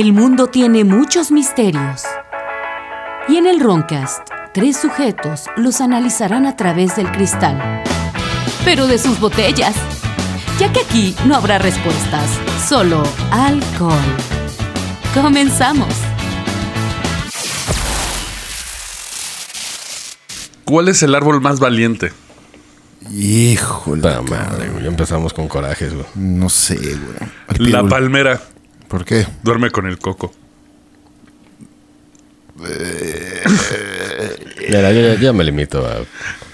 El mundo tiene muchos misterios. Y en el Roncast, tres sujetos los analizarán a través del cristal. Pero de sus botellas. Ya que aquí no habrá respuestas, solo alcohol. Comenzamos. ¿Cuál es el árbol más valiente? Híjole. Puta madre, güey. Empezamos con corajes, güey. No sé, güey. La palmera. ¿Por qué? Duerme con el coco. Mira, yo ya, ya me limito a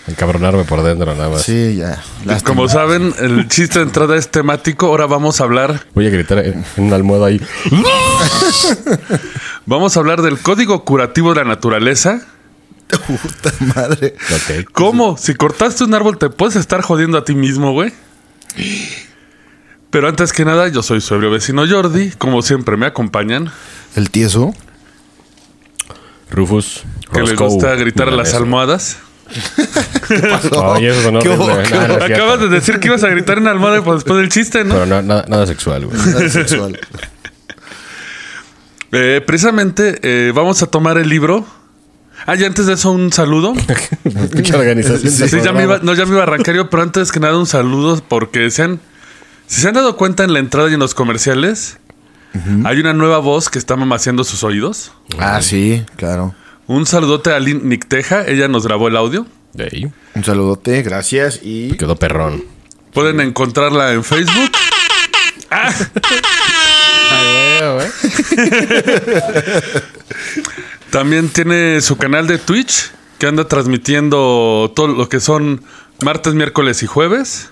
encabronarme por dentro nada más. Sí, ya. Lástima. Como saben, el chiste de entrada es temático. Ahora vamos a hablar. Voy a gritar en, una almohada ahí. Vamos a hablar del código curativo de la naturaleza. Puta madre. ¿Cómo? Si cortaste un árbol, te puedes estar jodiendo a ti mismo, güey. Pero antes que nada, yo soy su ebrio vecino Jordi. Como siempre, me acompañan. El tieso. Rufus. Que les Roscoe, gusta gritar a las. Oye, eso sonó ¿Qué cierto. Acabas de decir que ibas a gritar en la almohada después del chiste, ¿no? Pero no, nada, nada sexual, güey. Nada sexual. Eh, precisamente eh, vamos a tomar el libro. Ah, y antes de eso, un saludo. Mucha organización. Sí, ya, me iba, no, ya me iba a arrancar yo, pero antes que nada, un saludo porque se han, si se han dado cuenta en la entrada y en los comerciales, hay una nueva voz que está mamaseando sus oídos. Ah, sí, claro. Un saludote a Lynn Nicteja, ella nos grabó el audio. De ahí. Un saludote, gracias y. Quedó perrón. Pueden encontrarla en Facebook. También tiene su canal de Twitch que anda transmitiendo todo lo que son martes, miércoles y jueves.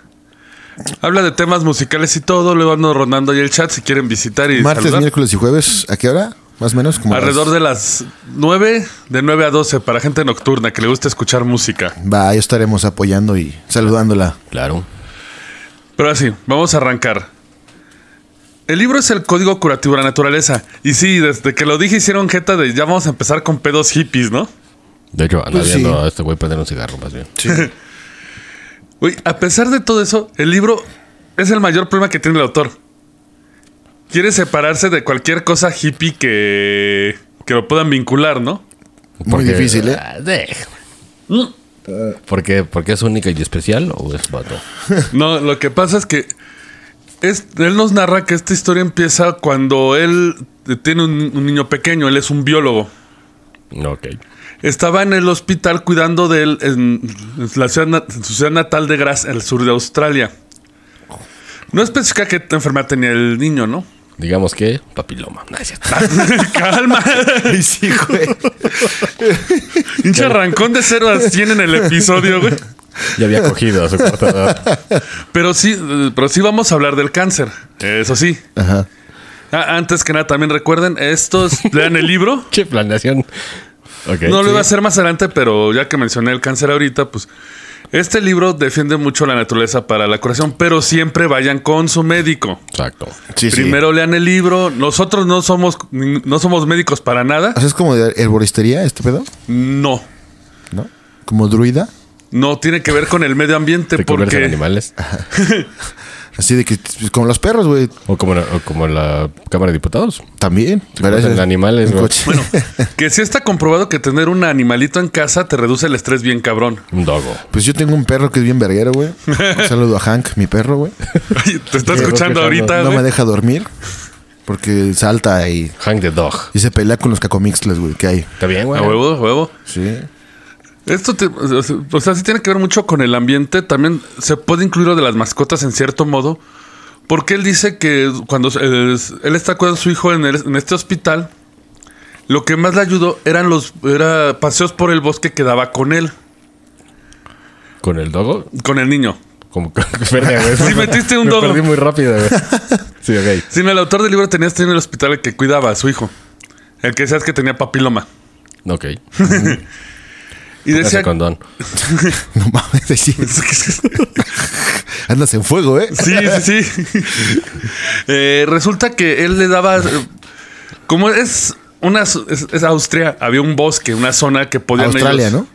Habla de temas musicales y todo. Luego ando rondando ahí el chat si quieren visitar y Martes, saludar. miércoles y jueves, ¿a qué hora? Más o menos como. las- Alrededor de las 9, de 9 a 12 para gente nocturna que le gusta escuchar música. Va, ahí estaremos apoyando y saludándola. Claro. Pero así, vamos a arrancar. El libro es el código curativo de la naturaleza. Y sí, desde que lo dije hicieron jeta de ya vamos a empezar con pedos hippies, ¿no? De hecho, anda Pues sí. viendo a este güey prender un cigarro, más bien. Uy, a pesar de todo eso, el libro es el mayor problema que tiene el autor. Quiere separarse de cualquier cosa hippie que, que lo puedan vincular, ¿no? Muy difícil, ¿eh? Ah, de- ¿Por qué? ¿Porque es única y especial o es vato? No, lo que pasa es que es- él nos narra que esta historia empieza cuando él tiene un, un niño pequeño, él es un biólogo. Ok. Estaba en el hospital cuidando de él en, en la ciudad, na- en su ciudad natal de Graz, al sur de Australia. No especifica qué enfermedad tenía el niño, ¿no? Digamos que papiloma. No, es cierto. Calma. Sí, güey. Hinche arrancón de 0 a 100 en el episodio, güey. Ya había cogido a su edad. Pero sí, eh, pero sí vamos a hablar del cáncer. Eso sí. Ajá. Ah, antes que nada, también recuerden, estos lean el libro. Che, planeación. No lo iba a hacer más adelante, pero ya que mencioné el cáncer ahorita, pues este libro defiende mucho la naturaleza para la curación, pero siempre vayan con su médico. Exacto. Sí, sí. Primero lean el libro. Nosotros no somos no somos médicos para nada. Es como de herboristería este pedo, No. ¿no? Como druida. No tiene que ver con el medio ambiente ¿Te conviertes en porque animales? Así de que, como los perros, güey. O como, la- o como la Cámara de Diputados. También. en animales, güey. coche. bueno, que sí está comprobado que tener un animalito en casa te reduce el estrés bien cabrón. Un dogo. Pues yo tengo un perro que es bien verguero, güey. Un saludo a Hank, mi perro, güey. Te está escuchando escuchando. ahorita, No me deja dormir. Porque salta y, Hang the dog. y se pelea con los cacomixles, güey, que hay. ¿Está bien, güey? A huevo, a huevo. Sí. Esto, te- o sea, sí tiene que ver mucho con el ambiente. También se puede incluir lo de las mascotas en cierto modo. Porque él dice que cuando él, él está con su hijo en, el- en este hospital, lo que más le ayudó eran los era paseos por el bosque que daba con él, ¿Con el dogo? con el niño. Como. Sí, metiste un Me dogo. perdí muy rápido, güey. Sí, ok. Sino el autor del libro tenía este en el hospital el que cuidaba a su hijo. El que sabes que tenía papiloma. Ok. Y decía, Ese condón. No mames. Andas en fuego, ¿eh? Sí, sí, sí. Eh, resulta que él le daba. Como es una es, es Austria, había un bosque, una zona que podían. Australia, ellos-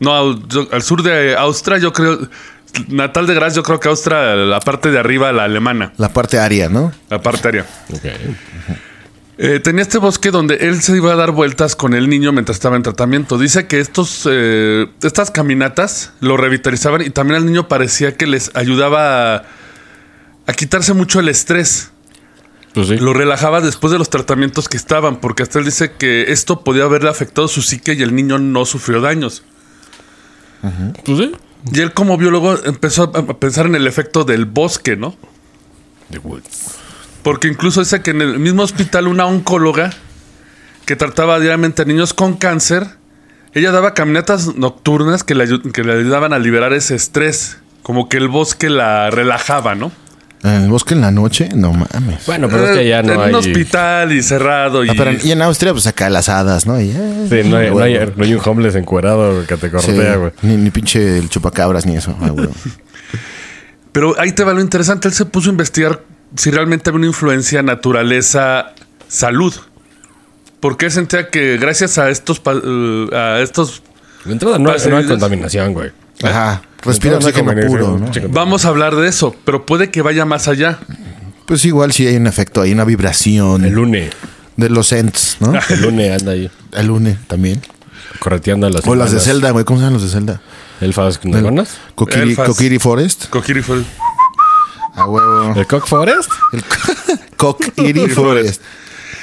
¿no? No, yo- al sur de Austria, yo creo. Natal de Graz, yo creo que Austria, la parte de arriba, la alemana, La parte aria, ¿no? la parte aérea. Ok. Eh, tenía este bosque donde él se iba a dar vueltas con el niño mientras estaba en tratamiento. Dice que estos, eh, estas caminatas lo revitalizaban y también al niño parecía que les ayudaba a, a quitarse mucho el estrés. Pues sí. Lo relajaba después de los tratamientos que estaban, porque hasta él dice que esto podía haberle afectado su psique y el niño no sufrió daños. Pues sí. Y él como biólogo empezó a a pensar en el efecto del bosque, ¿no? The Woods. Porque incluso dice que en el mismo hospital una oncóloga que trataba diariamente a niños con cáncer, ella daba caminatas nocturnas que le, que le ayudaban a liberar ese estrés. Como que el bosque la relajaba, ¿no? En el bosque en la noche, no mames. Bueno, pero es que ya Eh, no en hay. un hospital y cerrado y... Ah, pero y en Austria, pues acá las hadas, ¿no? Y, eh, Sí, no hay, no, hay, no hay un homeless encuerado que te cortea, güey. ni, ni pinche el chupacabras ni eso. ah, huevo. Pero ahí te va lo interesante. Él se puso a investigar si realmente había una influencia naturaleza salud. Porque él sentía que gracias a estos eh, a estos De entrada no, hay- no hay contaminación, güey. Ajá. Respira no oxígeno puro, ¿no? vamos a hablar de eso, pero puede que vaya más allá. Pues igual sí hay un efecto, hay una vibración El lunes. de los ents, ¿no? El lunes anda ahí El lune también. correteando a las O las de. Zelda, güey. ¿Cómo se llaman los de Zelda? ¿Elfas? Kokiri, Elfas. Kokiri Forest. Fue el- A huevo. ¿El Cock Forest? El Kokiri Forest.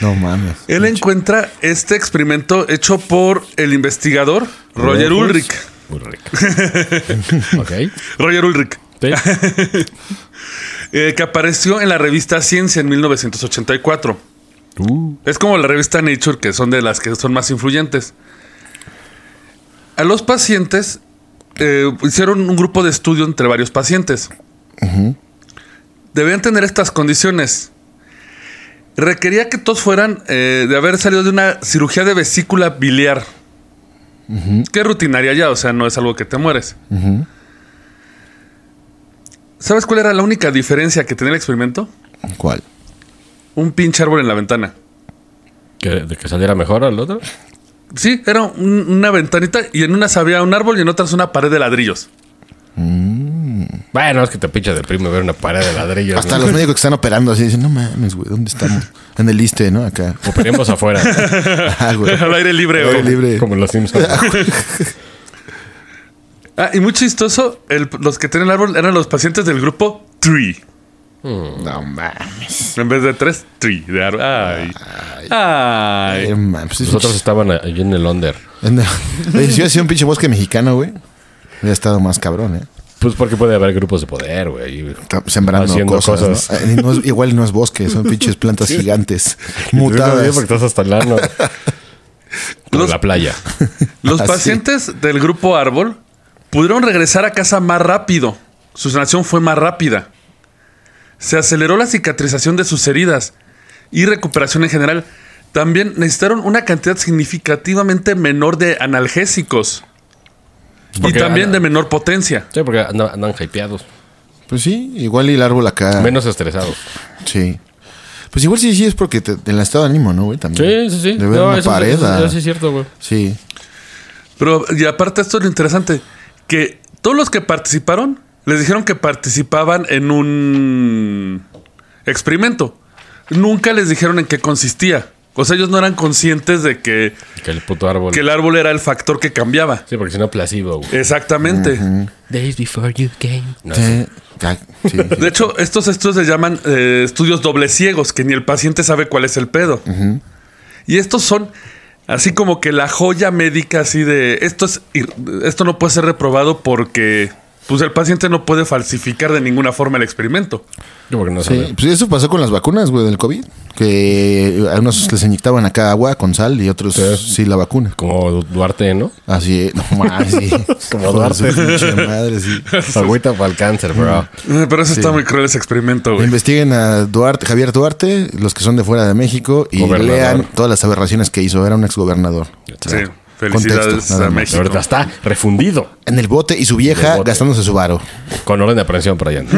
No mames. Él encuentra este experimento hecho por el investigador Roger Ulrich. Ulrich. ok. Roger Ulrich. Sí. eh, que apareció en la revista Ciencia en 1984. Uh, Es como la revista Nature, que son de las que son más influyentes. A los pacientes eh, hicieron un grupo de estudio entre varios pacientes. Debían tener estas condiciones. Requería que todos fueran eh, de haber salido de una cirugía de vesícula biliar. Que es rutinaria ya, o sea, no es algo que te mueres. ¿Sabes cuál era la única diferencia que tenía el experimento? ¿Cuál? Un pinche árbol en la ventana. ¿que, ¿De que saliera mejor al otro? Sí, era un- una ventanita y en unas había un árbol y en otras una pared de ladrillos. Bueno, es que te pinche deprime ver una pared de ladrillos. Hasta ¿no? los médicos que están operando así dicen, no mames, güey, ¿dónde estamos? En el liste, ¿no? Acá. Operemos afuera. Ah, güey. Al aire libre. Aire güey. libre. como en los Simpsons. Ah, y muy chistoso, el- los que tenían el árbol eran los pacientes del grupo Tree. No mames. En vez de tres, Tree. De árbol. Ay. Ay. Eh, man, pues, Los otros estaban allí en el under. en el- Oye, si hubiera sido un pinche bosque mexicano, güey, hubiera estado más cabrón, ¿eh? Pues porque puede haber grupos de poder, güey. sembrando Haciendo cosas. cosas. ¿no? Eh, no es- igual no es bosque, son pinches plantas gigantes, mutadas. Porque estás hasta el Los- la playa. Los Así. pacientes del grupo árbol pudieron regresar a casa más rápido. Su sanación fue más rápida. Se aceleró la cicatrización de sus heridas y recuperación en general. También necesitaron una cantidad significativamente menor de analgésicos. Y también anda- de menor potencia. Sí, porque andan, andan hypeados. Pues sí, igual y el árbol acá. Menos estresados. Sí. Pues igual sí, sí es porque te, en el estado de ánimo, ¿no, güey? También. Sí, sí, sí. De ver No, una eso, pared. eso- eso sí es cierto, güey. Sí. Pero, y aparte, esto es lo interesante: que todos los que participaron les dijeron que participaban en un experimento. Nunca les dijeron en qué consistía. O sea, ellos no eran conscientes de que, Que el puto árbol. que el árbol era el factor que cambiaba. Sí, porque si no, placebo, güey. Exactamente. Days before you came. No, Sí. Ya, sí. De hecho, estos estudios se llaman eh, estudios doble ciegos, que ni el paciente sabe cuál es el pedo. Y estos son así como que la joya médica, así de esto es esto no puede ser reprobado porque pues el paciente no puede falsificar de ninguna forma el experimento. Yo porque no Sí, pues eso pasó con las vacunas, güey, del COVID. Que a unos les inyectaban acá agua con sal y otros sí, Sí. la vacuna. Como Duarte, ¿no? Así, no mames, sí. Como Duarte. pinche madre, sí. Agüita para el cáncer, bro. Eh, Pero eso está muy cruel ese experimento, güey. Investiguen a Duarte, Javier Duarte, los que son de fuera de México, y Gobernador. lean todas las aberraciones que hizo. Era un exgobernador. Sí, felicidades Contexto, nada a más. México. Ahorita está refundido. En el bote y su vieja gastándose su varo. Con orden de aprehensión por allá. ¿no?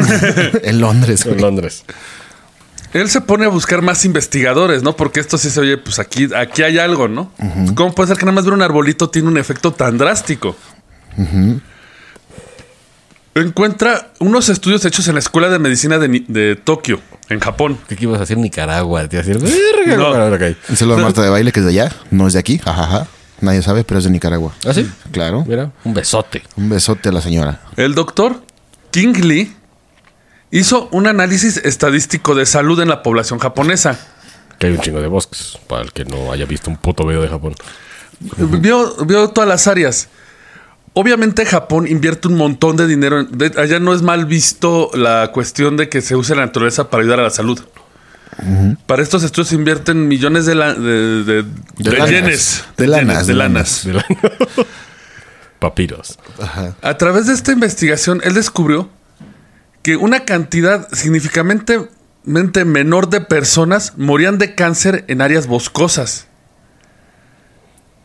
en Londres, en. Londres. Él se pone a buscar más investigadores, ¿no? Porque esto sí se oye, pues aquí, aquí hay algo, ¿no? ¿Cómo puede ser que nada más ver un arbolito tiene un efecto tan drástico? encuentra unos estudios hechos en la Escuela de Medicina de, Tokio, en Japón. ¿Qué ibas a decir Nicaragua? Te ibas a decir. No. Un saludo a Marta de baile, que es de allá. No es de aquí. Jajaja. Nadie sabe, pero es de Nicaragua. ¿Ah, sí? Claro. Mira, un besote. Un besote a la señora. El doctor King Lee hizo un análisis estadístico de salud en la población japonesa. Que hay un chingo de bosques, para el que no haya visto un puto video de Japón. Vio, vio todas las áreas. Obviamente Japón invierte un montón de dinero. en- de- allá no es mal visto la cuestión de que se use la naturaleza para ayudar a la salud. Para estos estudios se invierten millones de, la- de, de- de lanas. yenes. De lanas, yenes, de lanas. De Papiros. A través de esta investigación, él descubrió que una cantidad significativamente menor de personas morían de cáncer en áreas boscosas.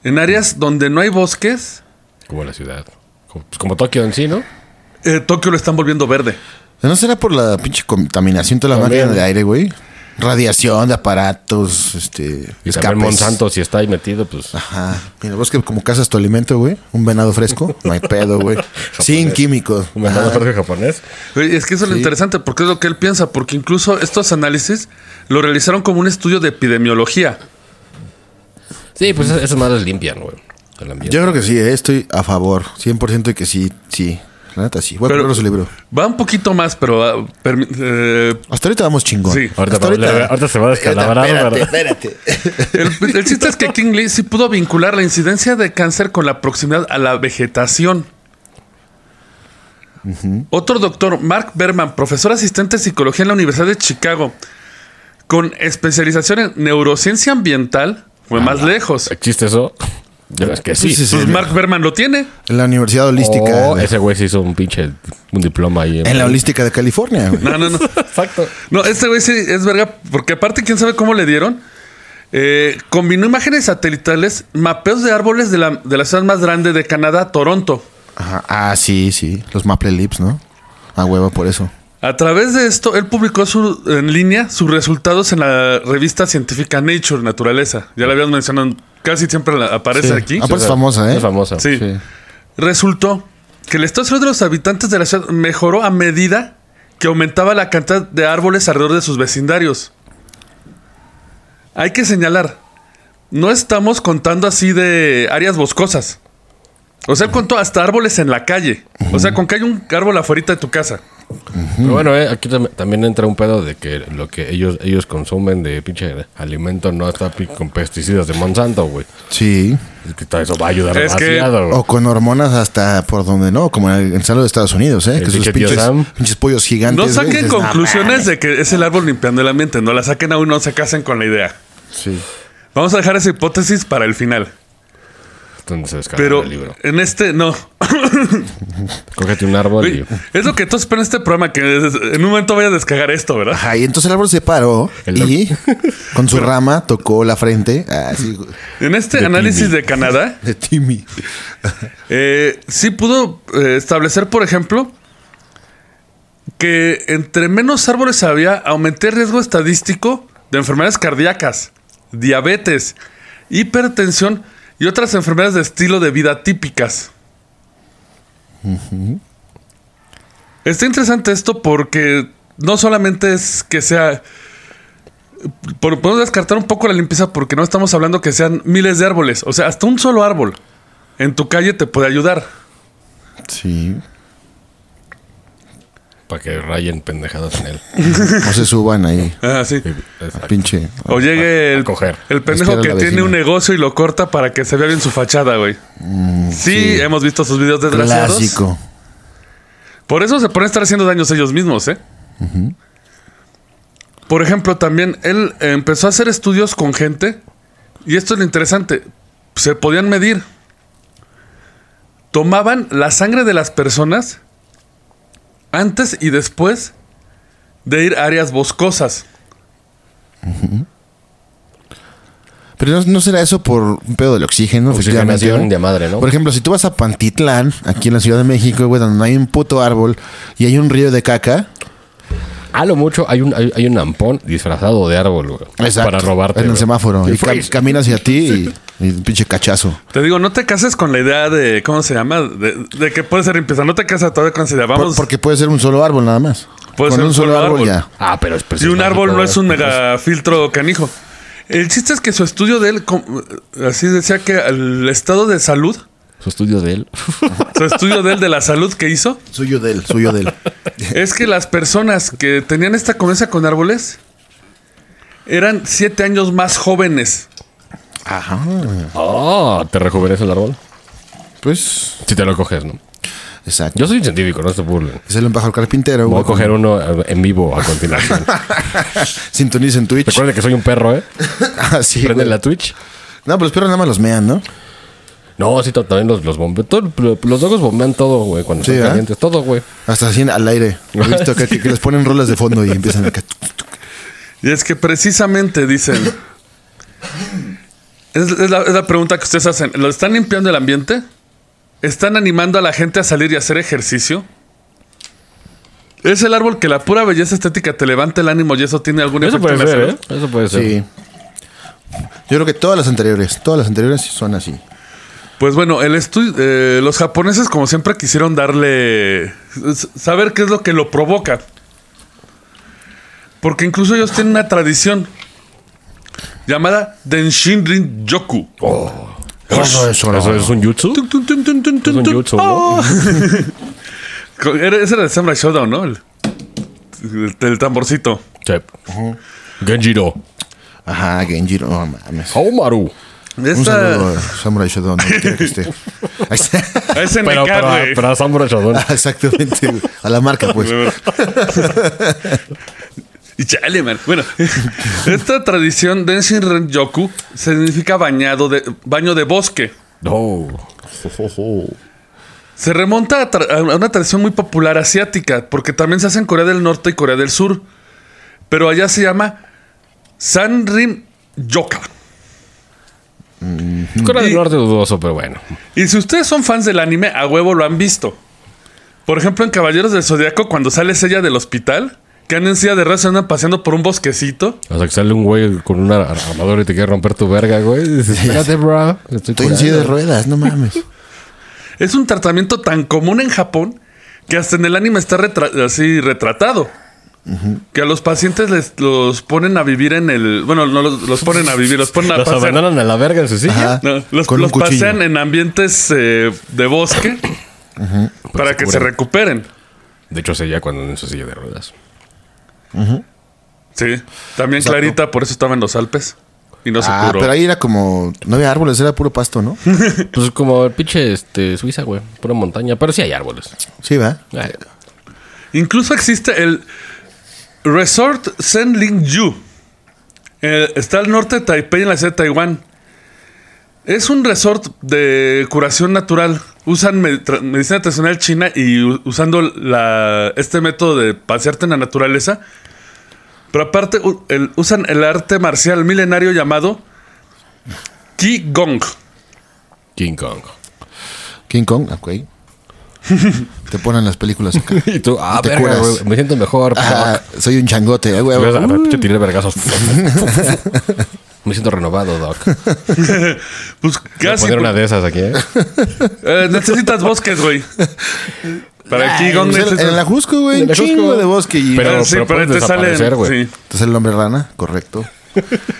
En áreas donde no hay bosques, Como la ciudad. Como, pues como Tokio en sí, ¿no? eh, Tokio lo están volviendo verde. ¿No será por la pinche contaminación de la También. máquina de aire, güey? Radiación de aparatos, este... Y escapes. Monsanto, si está ahí metido, pues. Ajá. Mira, vos que como cazas tu alimento, güey. Un venado fresco. No hay pedo, güey. Sin químicos. Un Ajá. fresco japonés. Es que eso es lo Sí. interesante, porque es lo que él piensa, porque incluso estos análisis lo realizaron como un estudio de epidemiología. Sí, pues esas madres limpian, güey. El ambiente. Yo creo que sí, eh, estoy a favor. 100% de que sí, sí. La neta sí. Voy a Pero- comprar su libro. Va un poquito más, pero ah, eh, Hasta ahorita vamos chingón. Sí. Ahorita, Hasta se va a descalabrar, Espérate, el, el chiste es que King Lee sí pudo vincular la incidencia de cáncer con la proximidad a la vegetación. Otro doctor, Mark Berman, profesor asistente de psicología en la Universidad de Chicago, con especialización en neurociencia ambiental, fue más lejos. ¿Existe eso? Ves que sí. Sí, sí, sí. Pues Mark Berman lo tiene. En la Universidad Holística. Oh, de- ese güey se hizo un pinche un diploma ahí. en la Holística de California, güey. No, no, no. Exacto. No, este güey sí es verga, porque aparte, quién sabe cómo le dieron. Eh, combinó imágenes satelitales, mapeos de árboles de la, de la ciudad más grande de Canadá, Toronto. Ajá. Ah, sí, sí. Los Maple Lips, ¿no? A huevo por eso. A través de esto, él publicó su- en línea sus resultados en la revista científica Nature, Naturaleza. Ya la habíamos mencionado, casi siempre la- aparece Sí. aquí. Aparte es famosa, ¿eh? Es famosa. Sí. Sí. Resultó que el estado de los habitantes de la ciudad mejoró a medida que aumentaba la cantidad de árboles alrededor de sus vecindarios. Hay que señalar, no estamos contando así de áreas boscosas. O sea, él contó hasta árboles en la calle. O sea, con que hay un árbol afuera de tu casa. Pero bueno, eh, aquí tam- también entra un pedo de que lo que ellos ellos consumen de pinche alimento no está con pesticidas de Monsanto, güey. Sí. Es que todo eso va a ayudar Es que- demasiado, güey. O con hormonas hasta por donde no, como en el, en el salud de Estados Unidos, ¿eh? El que sus pinches, pollos gigantes. No saquen dices, "No conclusiones mames". de que es el árbol limpiando el ambiente. No la saquen aún, no se casen con la idea. Sí. Vamos a dejar esa hipótesis para el final. Donde se descarga Pero el libro. en este, no. Cógete un árbol y... es lo que tú esperas en este programa, que en un momento vaya a descargar esto, ¿verdad? Ajá, y entonces el árbol se paró El y con su rama tocó la frente. Así, En este De análisis Timmy. de Canadá, de Timmy. eh, sí pudo eh, establecer, por ejemplo, que entre menos árboles había, aumenté el riesgo estadístico de enfermedades cardíacas, diabetes, hipertensión y otras enfermedades de estilo de vida típicas. Está interesante esto porque no solamente es que sea... por- Podemos descartar un poco la limpieza porque no estamos hablando que sean miles de árboles. O sea, hasta un solo árbol en tu calle te puede ayudar. Sí. Para que rayen pendejadas en él. No se suban ahí. Ah, sí. Pinche. O llegue el, coger. el pendejo que tiene un negocio y lo corta para que se vea bien su fachada, güey. sí, hemos visto sus videos desgraciados. Clásico. Por eso se pueden estar haciendo daños ellos mismos, ¿eh? Por ejemplo, también él empezó a hacer estudios con gente. Y esto es lo interesante. Se podían medir. Tomaban la sangre de las personas antes y después de ir a áreas boscosas. Pero no, no será eso por un pedo del oxígeno, Oxigenación efectivamente. de madre, ¿no? Por ejemplo, si tú vas a Pantitlán, aquí en la Ciudad de México, güey, donde no hay un puto árbol y hay un río de caca, A lo mucho hay un, hay, hay un ampón disfrazado de árbol, güey. Exacto. Para robarte. En el güey. semáforo. Y cam- freeze. camina hacia ti y, y un pinche cachazo. Te digo, no te cases con la idea de, ¿cómo se llama? De, de que puede ser limpieza. No te cases todavía con esa idea. Por- Vamos. porque puede ser un solo árbol nada más. Puede con ser un solo árbol, ya. Ah, pero es Si un árbol no es un mega filtro canijo. El chiste es que su estudio de él, así decía que el estado de salud, Su estudio de él. su estudio de él de la salud que hizo, Suyo de él, suyo de él. es que las personas que tenían esta convivencia con árboles eran siete años más jóvenes. Ajá. Ah, te rejuvenece el árbol. Pues, Si te lo coges, ¿no? exacto. Yo soy científico, no se burlen. Es el embajador carpintero. Voy a coger uno eh, en vivo a continuación. Sintoniza en Twitch. Recuerden que soy un perro, ¿eh? Ah, sí, la Twitch. No, pero los perros nada más los mean, ¿no? No, sí, también los, los todo- Los dogos bombean todo, güey, cuando Sí, están. Todo, güey. Hasta así al aire. He visto que, que- que les ponen rolas de fondo y empiezan acá. Y es que precisamente dicen. Es, es la, es la pregunta que ustedes hacen. ¿Lo están limpiando el ambiente? ¿Están animando a la gente a salir y hacer ejercicio? ¿Es el árbol que la pura belleza estética te levanta el ánimo y eso tiene algún Eso efecto puede en la ser, salud? ¿eh? Eso puede ser. Sí. Yo creo que todas las anteriores, todas las anteriores son así. Pues bueno, el estudio, eh, los japoneses como siempre quisieron darle, saber qué es lo que lo provoca. Porque incluso ellos tienen una tradición llamada Denshinrin Yoku. Eso, eso, ¿Eso es un jutsu? Es un jutsu, ¿no? Oh. Era- Ese era el Samurai Showdown, ¿no? El, el- el tamborcito. Sí. Genjiro. Ajá, Genjiro, no mames. Haomaru. Un Esta, saludo a Samurai Shodown, quiera que esté. A ese Pero, NK, pero, güey. pero a Samurai Shodown. Ah, Exactamente, a la marca, pues. Y chale, man. Bueno, esta tradición de Shinren Yoku significa bañado de, baño de bosque. No. Se remonta a, tra- a una tradición muy popular asiática, porque también se hace en Corea del Norte y Corea del Sur. Pero allá se llama Sanrin Yoka. Corea del Y- Norte dudoso, pero bueno. Y si ustedes son fans del anime, a huevo lo han visto. Por ejemplo, en Caballeros del Zodiaco, cuando sale ella del hospital, que andan en silla de ruedas, andan paseando por un bosquecito. O sea, que sale un güey con una ar- armadura y te quiere romper tu verga, güey. Dices, espérate, bro. Estoy, Estoy en silla de curando". ruedas, no mames. Es un tratamiento tan común en Japón que hasta en el anime está retra- así retratado. Que a los pacientes les los ponen a vivir en el. Bueno, no los, los ponen a vivir, los ponen a Los pasear. abandonan a la verga en su silla. No, los Con los pasean en ambientes eh, de bosque para se que se recuperen. De hecho, sería cuando en su silla de ruedas. Sí. También Exacto. Clarita, por eso estaba en los Alpes. Y no se Ah, curó. pero ahí era como. No había árboles, era puro pasto, ¿no? Pues como el pinche este, Suiza, güey. Pura montaña. Pero sí hay árboles. Sí, va. Incluso existe el Resort Senlingyu. Eh, está al norte de Taipei, en la ciudad de Taiwán. Es un resort de curación natural. Usan medicina tradicional china y usando la, este método de pasearte en la naturaleza. Pero aparte el- usan el arte marcial milenario llamado Qigong. King Kong. King ok. Te ponen las películas acá. Y tú, ah, te verga, curas. güey. Me siento mejor. Ah, soy un changote, eh, güey. Pinche tiré vergazos. Me siento renovado, Doc. Pues Voy a casi. poner una de esas aquí, ¿eh? Eh, necesitas bosques, güey. Para Qigong Pues en, necesitas... en la Jusco, güey. En Un la Jusco. chingo de bosque. Y Pero- Ah, sí, pero, puedes te sale. sí. Te sale el hombre rana, correcto.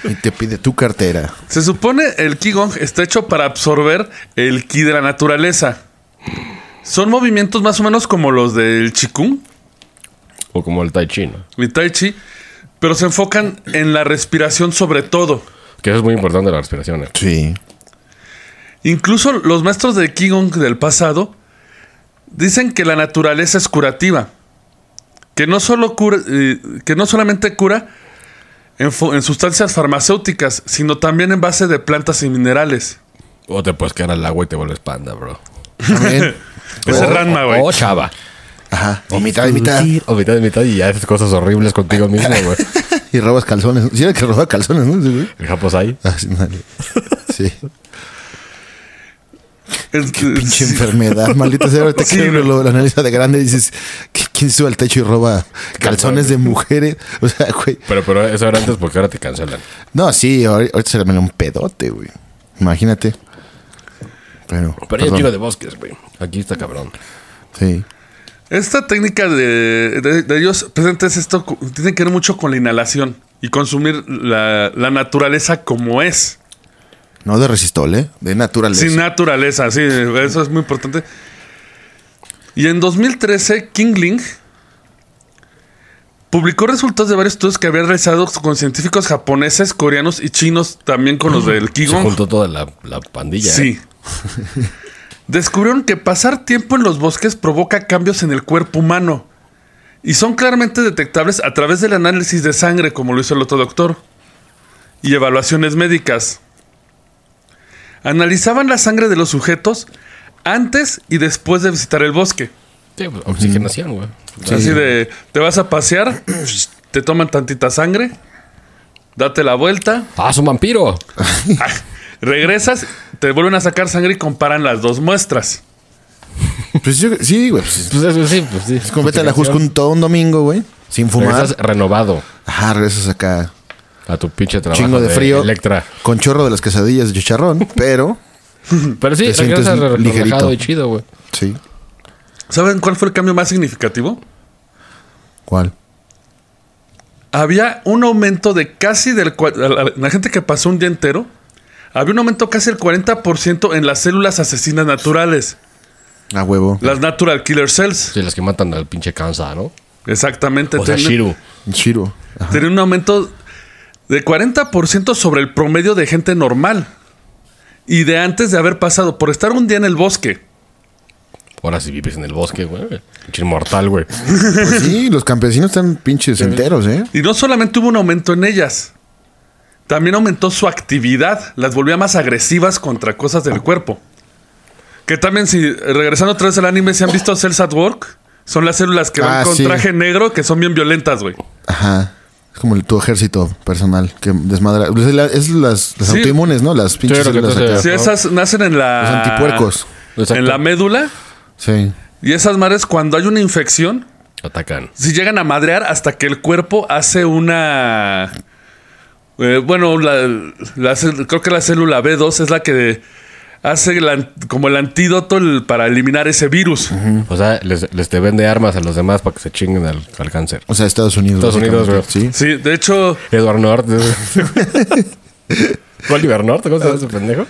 Y te pide tu cartera. Se supone el Qigong está hecho para absorber el ki de la naturaleza. Son movimientos más o menos como los del Qigong O como el Tai Chi, ¿no? y Tai Chi, pero se enfocan en la respiración sobre todo. Que eso es muy importante la respiración, ¿eh? Sí. Incluso los maestros de Qigong del pasado dicen que la naturaleza es curativa. Que no, solo cura, eh, que no solamente cura en, en sustancias farmacéuticas, sino también en base de plantas y minerales. O te puedes quedar al agua y te vuelves panda, bro. Ese es Ranma, güey. O chava. Ajá. Y mitad y mitad. O mitad y mitad y ya haces cosas horribles contigo mismo, güey. Y robas calzones. Sí, era que robaba calzones, ¿no? El Japos ahí. Ah, sí. Sí. Es- Pinche sí. enfermedad, maldita sea. Ahorita Sí, que uno lo, lo analiza de grande y dices, "¿Qui- ¿quién sube al techo y roba calzones de mujeres? O sea, güey. Pero, pero eso era antes porque ahora te cancelan. No, sí, ahori- ahorita se le viene un pedote, güey. Imagínate. Pero. Pero perdón. chingo de bosques, güey. Aquí está cabrón. Sí. Esta técnica de, de- de ellos presentes esto tiene que ver mucho con la inhalación y consumir la, la naturaleza como es. No de resistol, ¿eh? De naturaleza. Sin naturaleza, sí, eso es muy importante. Y en 2013, King Ling publicó resultados de varios estudios que había realizado con científicos japoneses, coreanos y chinos, también con los del Se Qigong. juntó toda la, la pandilla. Sí. ¿eh? Descubrieron que pasar tiempo en los bosques provoca cambios en el cuerpo humano. Y son claramente detectables a través del análisis de sangre, como lo hizo el otro doctor. Y evaluaciones médicas. Analizaban la sangre de los sujetos antes y después de visitar el bosque. Sí, pues, oxigenación, güey. Así de, te vas a pasear, te toman tantita sangre, date la vuelta, ¡Ah, es un vampiro! regresas, te vuelven a sacar sangre y comparan las dos muestras. Pues yo- sí, güey. Pues, Pues eso sí, pues sí. es como vete a la Jusco un, todo un domingo, güey. Sin fumar. Regresas renovado Ajá, regresas acá. a tu pinche trabajo. Chingo de frío. Electra. Con chorro de las quesadillas de chicharrón, pero. Pero sí, Te regresas re- ligerito. y chido, güey. Sí. ¿Saben cuál fue el cambio más significativo? ¿Cuál? Había un aumento de casi del... la gente que pasó un día entero, había un aumento casi del 40% en las células asesinas naturales. A huevo. Las natural killer cells. Sí, las que matan al pinche Kansa, ¿no? Exactamente. O sea. Shiro. Ajá. Tiene un aumento de 40% sobre el promedio de gente normal. Y de antes de haber pasado por estar un día en el bosque. Ahora si vives en el bosque, güey. Pinche inmortal, güey. Pues sí, los campesinos están pinches enteros, ¿eh? Y no solamente hubo un aumento en ellas, también aumentó su actividad. Las volvía más agresivas contra cosas del cuerpo. Que también, si regresando otra vez al anime, si han visto Cells at Work, son las células que van Ah, con sí. traje negro que son bien violentas, güey. Ajá. Es como el- tu ejército personal que desmadra. Es, la- es las, las Sí. autoinmunes, ¿no? Las pinches células acá. Si esas nacen en la. Los antipuercos. Exacto. En la médula. Sí. Y esas madres, cuando hay una infección, Atacan. si llegan a madrear hasta que el cuerpo hace una. Eh, bueno, la- creo que la célula B2 es la que hace como el antídoto el- para eliminar ese virus. O sea, les, les te vende armas a los demás para que se chinguen al, al cáncer. O sea, Estados Unidos. Estados Unidos, básicamente. Sí. Sí, de hecho, Edward North. Oliver North, ¿cómo se llama ese pendejo?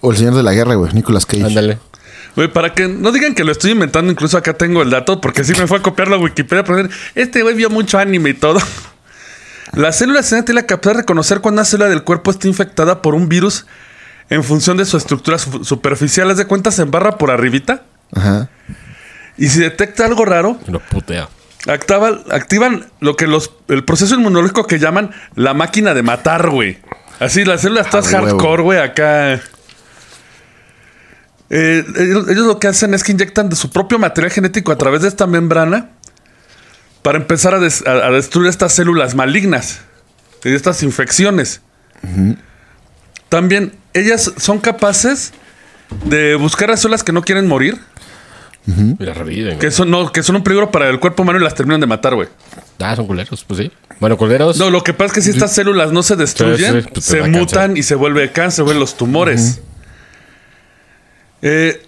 O el señor de la guerra, güey. Nicolas Cage. Ándale. güey, para que no digan que lo estoy inventando, incluso acá tengo el dato, porque sí me fue a copiar la Wikipedia, pero este güey vio mucho anime y todo. La célula cerebral tiene la capacidad de reconocer cuando una célula del cuerpo está infectada por un virus en función de su estructura su- superficial. ¿Haz de cuenta? Se embarra por arribita. Ajá. Y si detecta algo raro, lo putea. activan lo que los el proceso inmunológico que llaman la máquina de matar, güey. Así, las células todas Ah, hardcore, güey, acá. Eh, ellos, ellos lo que hacen es que inyectan de su propio material genético a través de esta membrana para empezar a, des- a- a destruir estas células malignas y estas infecciones. También ellas son capaces de buscar a células que no quieren morir, Y la reviven. que son, no, que son un peligro para el cuerpo humano y las terminan de matar, güey. Ah, son culeros, pues sí. Bueno, culeros. No, lo que pasa es que si estas células no se destruyen, Sí, sí, pues se mutan cáncer. y se vuelve cáncer, se vuelven los tumores. Eh,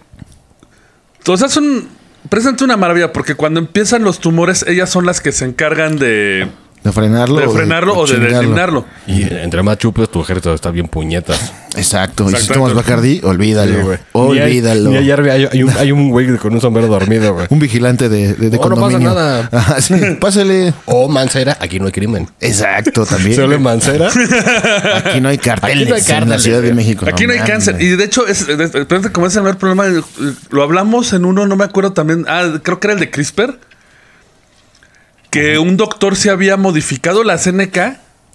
entonces son presente una maravilla porque cuando empiezan los tumores, ellas son las que se encargan de, De frenarlo. de frenarlo o de chingarlo. eliminarlo. Y entre más chupes, tu ejército está bien puñetas. Exacto. Y si tomas Bacardi, olvídalo. Ni olvídalo. hay, ni ayer hay, hay un, hay un güey con un sombrero dormido, güey. Un vigilante de, de, de Oh, no pasa nada. Ajá, sí, pásale. O Mancera, aquí no hay crimen. Exacto, también. Solo Mancera. Aquí no hay carteles, Aquí no hay en la Ciudad de güey. México. Aquí no hay cáncer. Y de hecho, es, es- es- parece como es el mayor problema. Lo hablamos en uno, no me acuerdo también. Ah, creo que era el de CRISPR. Que un doctor se había modificado la CNK.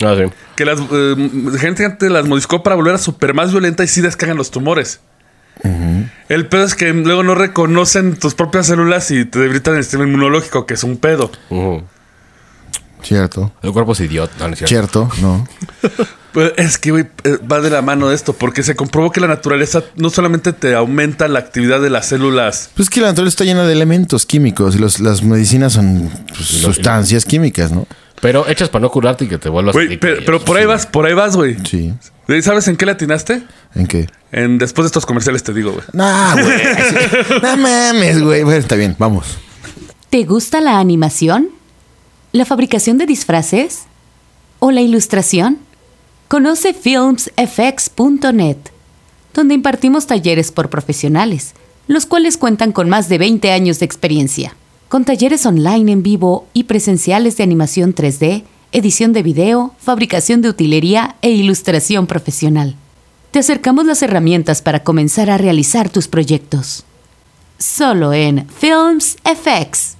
Ah, sí. Que las eh, gente antes las modificó para volver a super más violenta y sí descargan los tumores. El pedo es que luego no reconocen tus propias células y te debilitan el sistema inmunológico, que es un pedo. Ujú. Cierto. El cuerpo es idiota. No, es cierto. Cierto, no. Pues es que, güey, eh, va de la mano de esto, porque se comprobó que la naturaleza no solamente te aumenta la actividad de las células. Pues es que la naturaleza está llena de elementos químicos y los- las medicinas son pues, sustancias químicas, ¿no? Pero hechas para no curarte y que te vuelvas Güey, pero, pero por ahí sí. vas, por ahí vas, güey. Sí. ¿Y ¿Sabes en qué le atinaste? ¿En qué? En después de estos comerciales te digo, güey. No, güey. no mames, güey. Bueno, está bien, vamos. ¿Te gusta la animación? ¿La fabricación de disfraces? ¿O la ilustración? Conoce filmsfx.net, donde impartimos talleres por profesionales, los cuales cuentan con más de 20 años de experiencia, con talleres online en vivo y presenciales de animación 3D, edición de video, fabricación de utilería e ilustración profesional. Te acercamos las herramientas para comenzar a realizar tus proyectos. Solo en Films FX.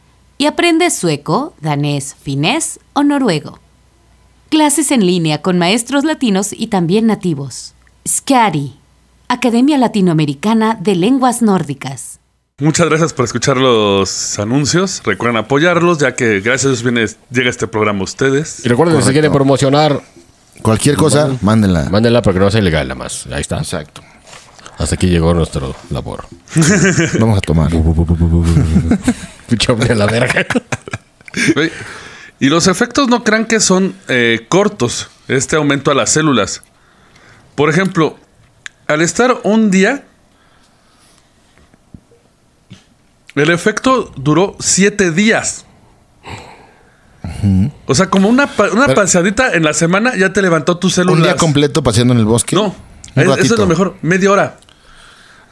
y aprende sueco, danés, finés o noruego. Clases en línea con maestros latinos y también nativos. SCADI, Academia Latinoamericana de Lenguas Nórdicas. Muchas gracias por escuchar los anuncios. Recuerden apoyarlos, ya que gracias a Dios viene, llega este programa a ustedes. Y recuerden, si Correcto. quieren promocionar, Cualquier cosa, mándenla. mándenla porque no sea ilegal nada más. Ahí está. Exacto. Hasta aquí llegó nuestro labor. Vamos a tomar. Pinche a la verga. Y los efectos no crean que son eh, cortos, este aumento a las células. Por ejemplo, al estar un día, el efecto duró siete días. O sea, como una, una paseadita en la semana ya te levantó tus células. Un día completo paseando en el bosque. No, es- eso es lo mejor. Media hora.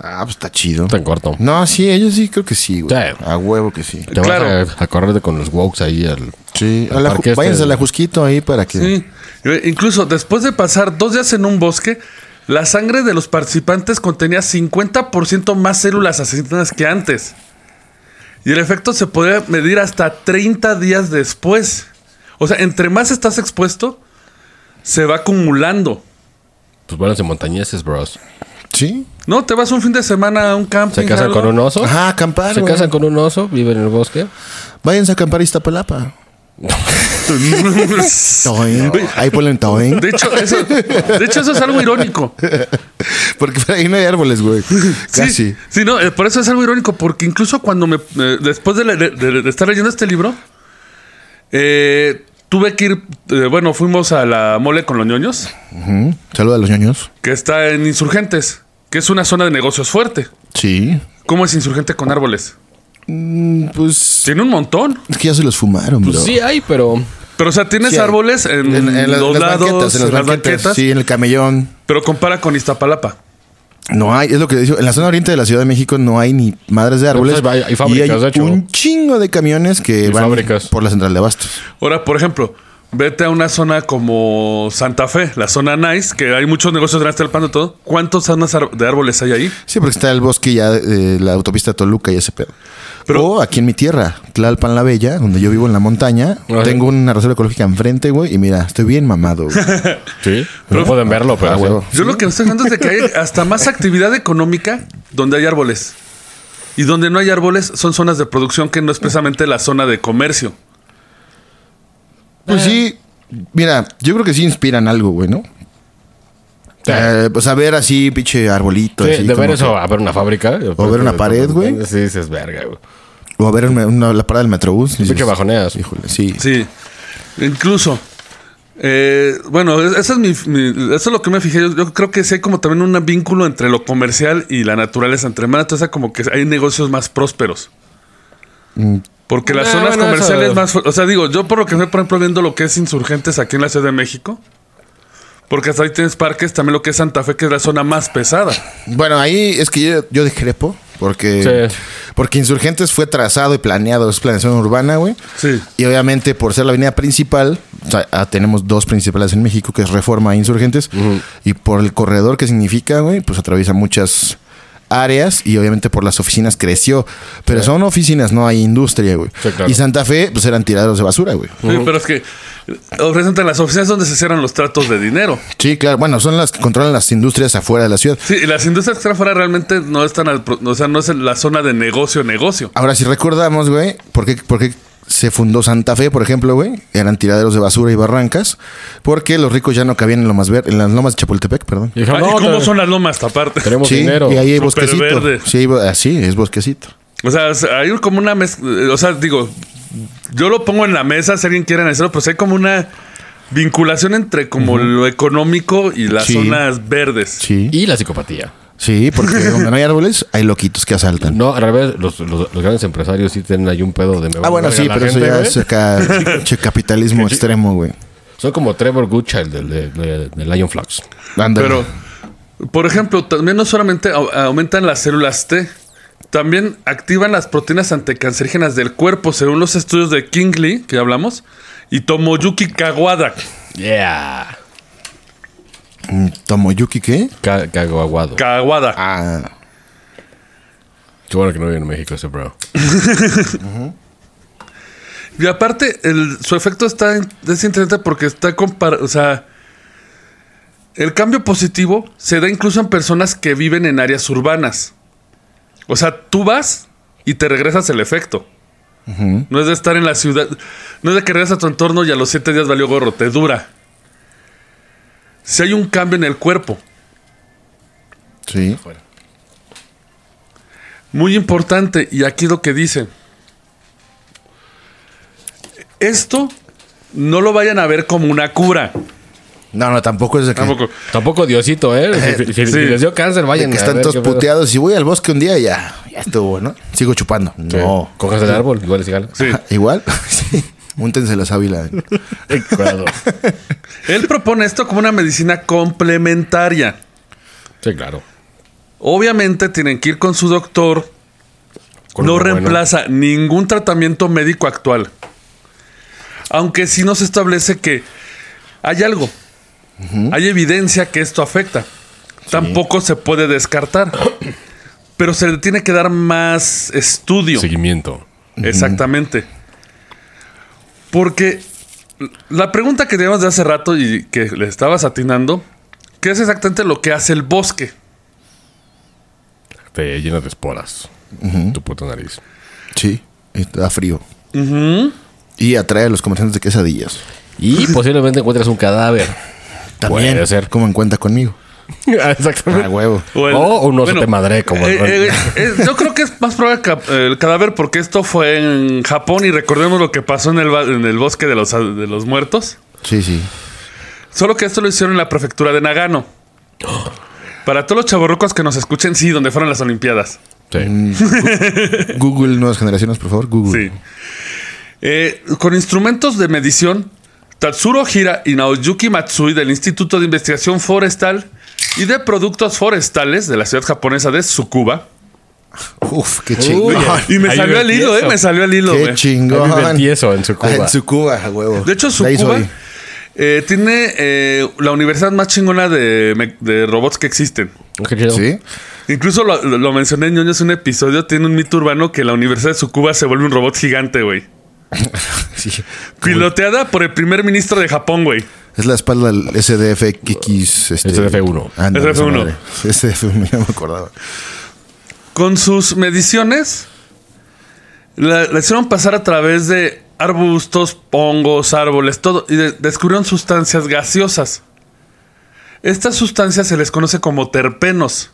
Ah, pues está chido. Tan corto. No, sí, ellos sí creo que sí, güey. Sí. A huevo que sí. Te Claro. vas a, a correr con los wokes ahí al. Sí. al A la, este váyanse de- a la Jusquito ahí para que. Sí. Incluso después de pasar dos días en un bosque, la sangre de los participantes contenía 50% más células asesinadas que antes. Y el efecto se podría medir hasta 30 días después. O sea, entre más estás expuesto, se va acumulando. Pues buenas de montañeses, bros. Sí. ¿No? Te vas un fin de semana a un camping. Se casan algo. con un oso. Ajá, acampar. Se güey. casan con un oso, viven en el bosque. Váyanse a acampar a Iztapalapa. Ahí ponen toing. De hecho, eso, de hecho, eso es algo irónico. Porque por ahí no hay árboles, güey. Casi. Sí, sí, no, eh, por eso es algo irónico, porque incluso cuando me. eh, después de, le- de- de- de estar leyendo este libro, eh, tuve que ir. eh, bueno, fuimos a la mole con los ñoños, Ujú. Saluda a los ñoños. que está en Insurgentes, que es una zona de negocios fuerte. Sí. ¿Cómo es Insurgente con árboles? Mm, Pues. Tiene un montón. Es que ya se los fumaron, Pues bro. sí hay, pero. Pero, o sea, tienes Sí árboles en, En, en las- los las lados, banquetas, en las banquetas, Sí, en el camellón. pero compara con Iztapalapa. No hay, es lo que digo. En la zona oriente de la Ciudad de México no hay ni madres de árboles. Entonces, hay- hay fábricas, y hay de hecho. un chingo de camiones que Y van fábricas. por la central de abastos. Ahora, por ejemplo, vete a una zona como Santa Fe, la zona nice, que hay muchos negocios grandes del pan y todo. ¿Cuántos zonas de árboles hay ahí? Sí, porque está el bosque ya, eh, la autopista Toluca y ese pedo. Pero- o aquí en mi tierra, Tlalpan la Bella, donde yo vivo en la montaña, Ajá. tengo una reserva ecológica enfrente, güey, y mira, estoy bien mamado. güey. Sí. No pueden verlo, pero. Ah, sí. Yo lo que me estoy hablando es de que hay hasta más actividad económica donde hay árboles. Y donde no hay árboles son zonas de producción que no es precisamente la zona de comercio. Pues sí, mira, yo creo que sí inspiran algo, güey, ¿no? Eh, pues a ver así, pinche arbolito. Sí, así, de ver eso, que- a ver una fábrica. O ver una pared, güey. Sí, sí, es verga, güey. o a ver una, una- la parada del metrobús. dices, Pinche bajoneas. Híjole, sí. Sí. Incluso. eh, bueno, eso es, mi, mi- eso es lo que me fijé. Yo, yo creo que sí hay como también un vínculo entre lo comercial y la naturaleza. Entre más entonces como que hay negocios más prósperos. Porque las Ah, zonas bueno, comerciales eso- más... O sea, digo, yo por lo que estoy, por ejemplo, viendo lo que es insurgentes aquí en la Ciudad de México. Porque hasta ahí tienes parques, también lo que es Santa Fe, que es la zona más pesada. Bueno, ahí es que yo, yo discrepo. Porque, Sí. porque Insurgentes fue trazado y planeado, es planeación urbana, güey. Sí. Y obviamente por ser la avenida principal, o sea, ah, tenemos dos principales en México, que es Reforma e Insurgentes. Y por el corredor que significa, güey, pues atraviesa muchas áreas y obviamente por las oficinas creció. Pero son oficinas, no hay industria, güey. Sí, claro. Y Santa Fe, pues eran tiraderos de basura, güey. Sí, pero es que ofrecen las oficinas donde se cierran los tratos de dinero. Sí, claro. Bueno, son las que controlan las industrias afuera de la ciudad. Sí, y las industrias que están afuera realmente no están, al o sea, no es la zona de negocio, negocio. Ahora, si recordamos, güey, ¿por qué, por qué se fundó Santa Fe, por ejemplo, güey? Eran tiraderos de basura y barrancas. Porque los ricos ya no cabían en, lomas ver en las lomas de Chapultepec, perdón. Y dijeron, Ah, ¿Y no, cómo te- son las lomas esta parte? Tenemos Sí, dinero. y ahí hay Súper bosquecito. verde. Sí, hay así es bosquecito. O sea, hay como una mezcla, o sea, digo, yo lo pongo en la mesa si alguien quiere analizarlo, pero sí hay como una vinculación entre como lo económico y las Sí. zonas verdes. Sí. Y la psicopatía. Sí, porque donde no hay árboles, hay loquitos que asaltan. No, al revés, los, los, los grandes empresarios sí tienen ahí un pedo de me ah, bueno, sí, pero eso ya es acá, capitalismo extremo, güey. Son como Trevor Goodchild del de, de- de Lion Flux. Pero, por ejemplo, también no solamente au- aumentan las células T, también activan las proteínas anticancerígenas del cuerpo, según los estudios de Kingley, que ya hablamos, y Tomoyuki Kawada. Yeah. ¿Tomoyuki qué? Cago aguado. Kawada. Ah, Qué bueno que no vive en México ese bro. Y aparte, el- su efecto está en- es interesante porque está comparado. O sea, el cambio positivo se da incluso en personas que viven en áreas urbanas. O sea, tú vas y te regresas el efecto. No es de estar en la ciudad. No es de que regresas a tu entorno y a los siete días valió gorro, te dura. Si hay un cambio en el cuerpo, sí. muy importante, y aquí lo que dice. Esto no lo vayan a ver como una cura. No, no, tampoco es de que, Tampoco. Tampoco Diosito, ¿eh? Si, si- si sí. les dio cáncer, vayan que a están ver todos puteados. Si voy al bosque un día, ya, ya estuvo, ¿no? Sigo chupando. Sí. No. Cojas el árbol, igual es igual. Sí. ¿Igual? sí. Múntense la sábila. Él propone esto como una medicina complementaria. Sí, claro. Obviamente tienen que ir con su doctor. Con no bueno. reemplaza ningún tratamiento médico actual. Aunque sí nos establece que hay algo. Hay evidencia que esto afecta. Tampoco se puede descartar. Pero se le tiene que dar más estudio. Seguimiento. Exactamente. Porque la pregunta que teníamos de hace rato y que le estabas atinando, ¿qué es exactamente lo que hace el bosque? Te llena de esporas. Tu puta nariz. Sí, da frío. Y atrae a los comerciantes de quesadillas. Y posiblemente encuentres un cadáver. También. Puede ser. Como en cuenta conmigo. Exactamente. Ah, huevo. el- O un oso te madre, como el- eh, eh, eh, yo creo que es más probable el cadáver porque esto fue en Japón y recordemos lo que pasó en el, ba- en el bosque de los, de los muertos. Sí, sí. Solo que esto lo hicieron en la prefectura de Nagano. Para todos los chavorrucos que nos escuchen, sí, donde fueron las Olimpiadas. Sí. Google Nuevas Generaciones, por favor. Google. Sí. Eh, con instrumentos de medición, Tatsuro Hira y Naoyuki Matsui del Instituto de Investigación Forestal y de Productos Forestales de la ciudad japonesa de Tsukuba Uf, qué chingón. Y me salió al hilo, eh. Me salió al hilo, Qué güey. chingón. Tieso en su Cuba. Ah, en su Cuba, a huevo. De hecho, ahí. eh, tiene eh, la universidad más chingona de, robots que existen. ¿Sí? Incluso lo, mencioné en Ñoños en un episodio. Tiene un mito urbano que la Universidad de Tsukuba se vuelve un robot gigante, güey. Sí. Piloteada por el primer ministro de Japón, güey. Es la espalda del SDFX. Este, SDF1. Ándale, esa SDF1. madre. SDF1, ya me acordaba. Con sus mediciones, la, la hicieron pasar a través de arbustos, hongos, árboles, todo, y de- descubrieron sustancias gaseosas. Estas sustancias se les conoce como terpenos,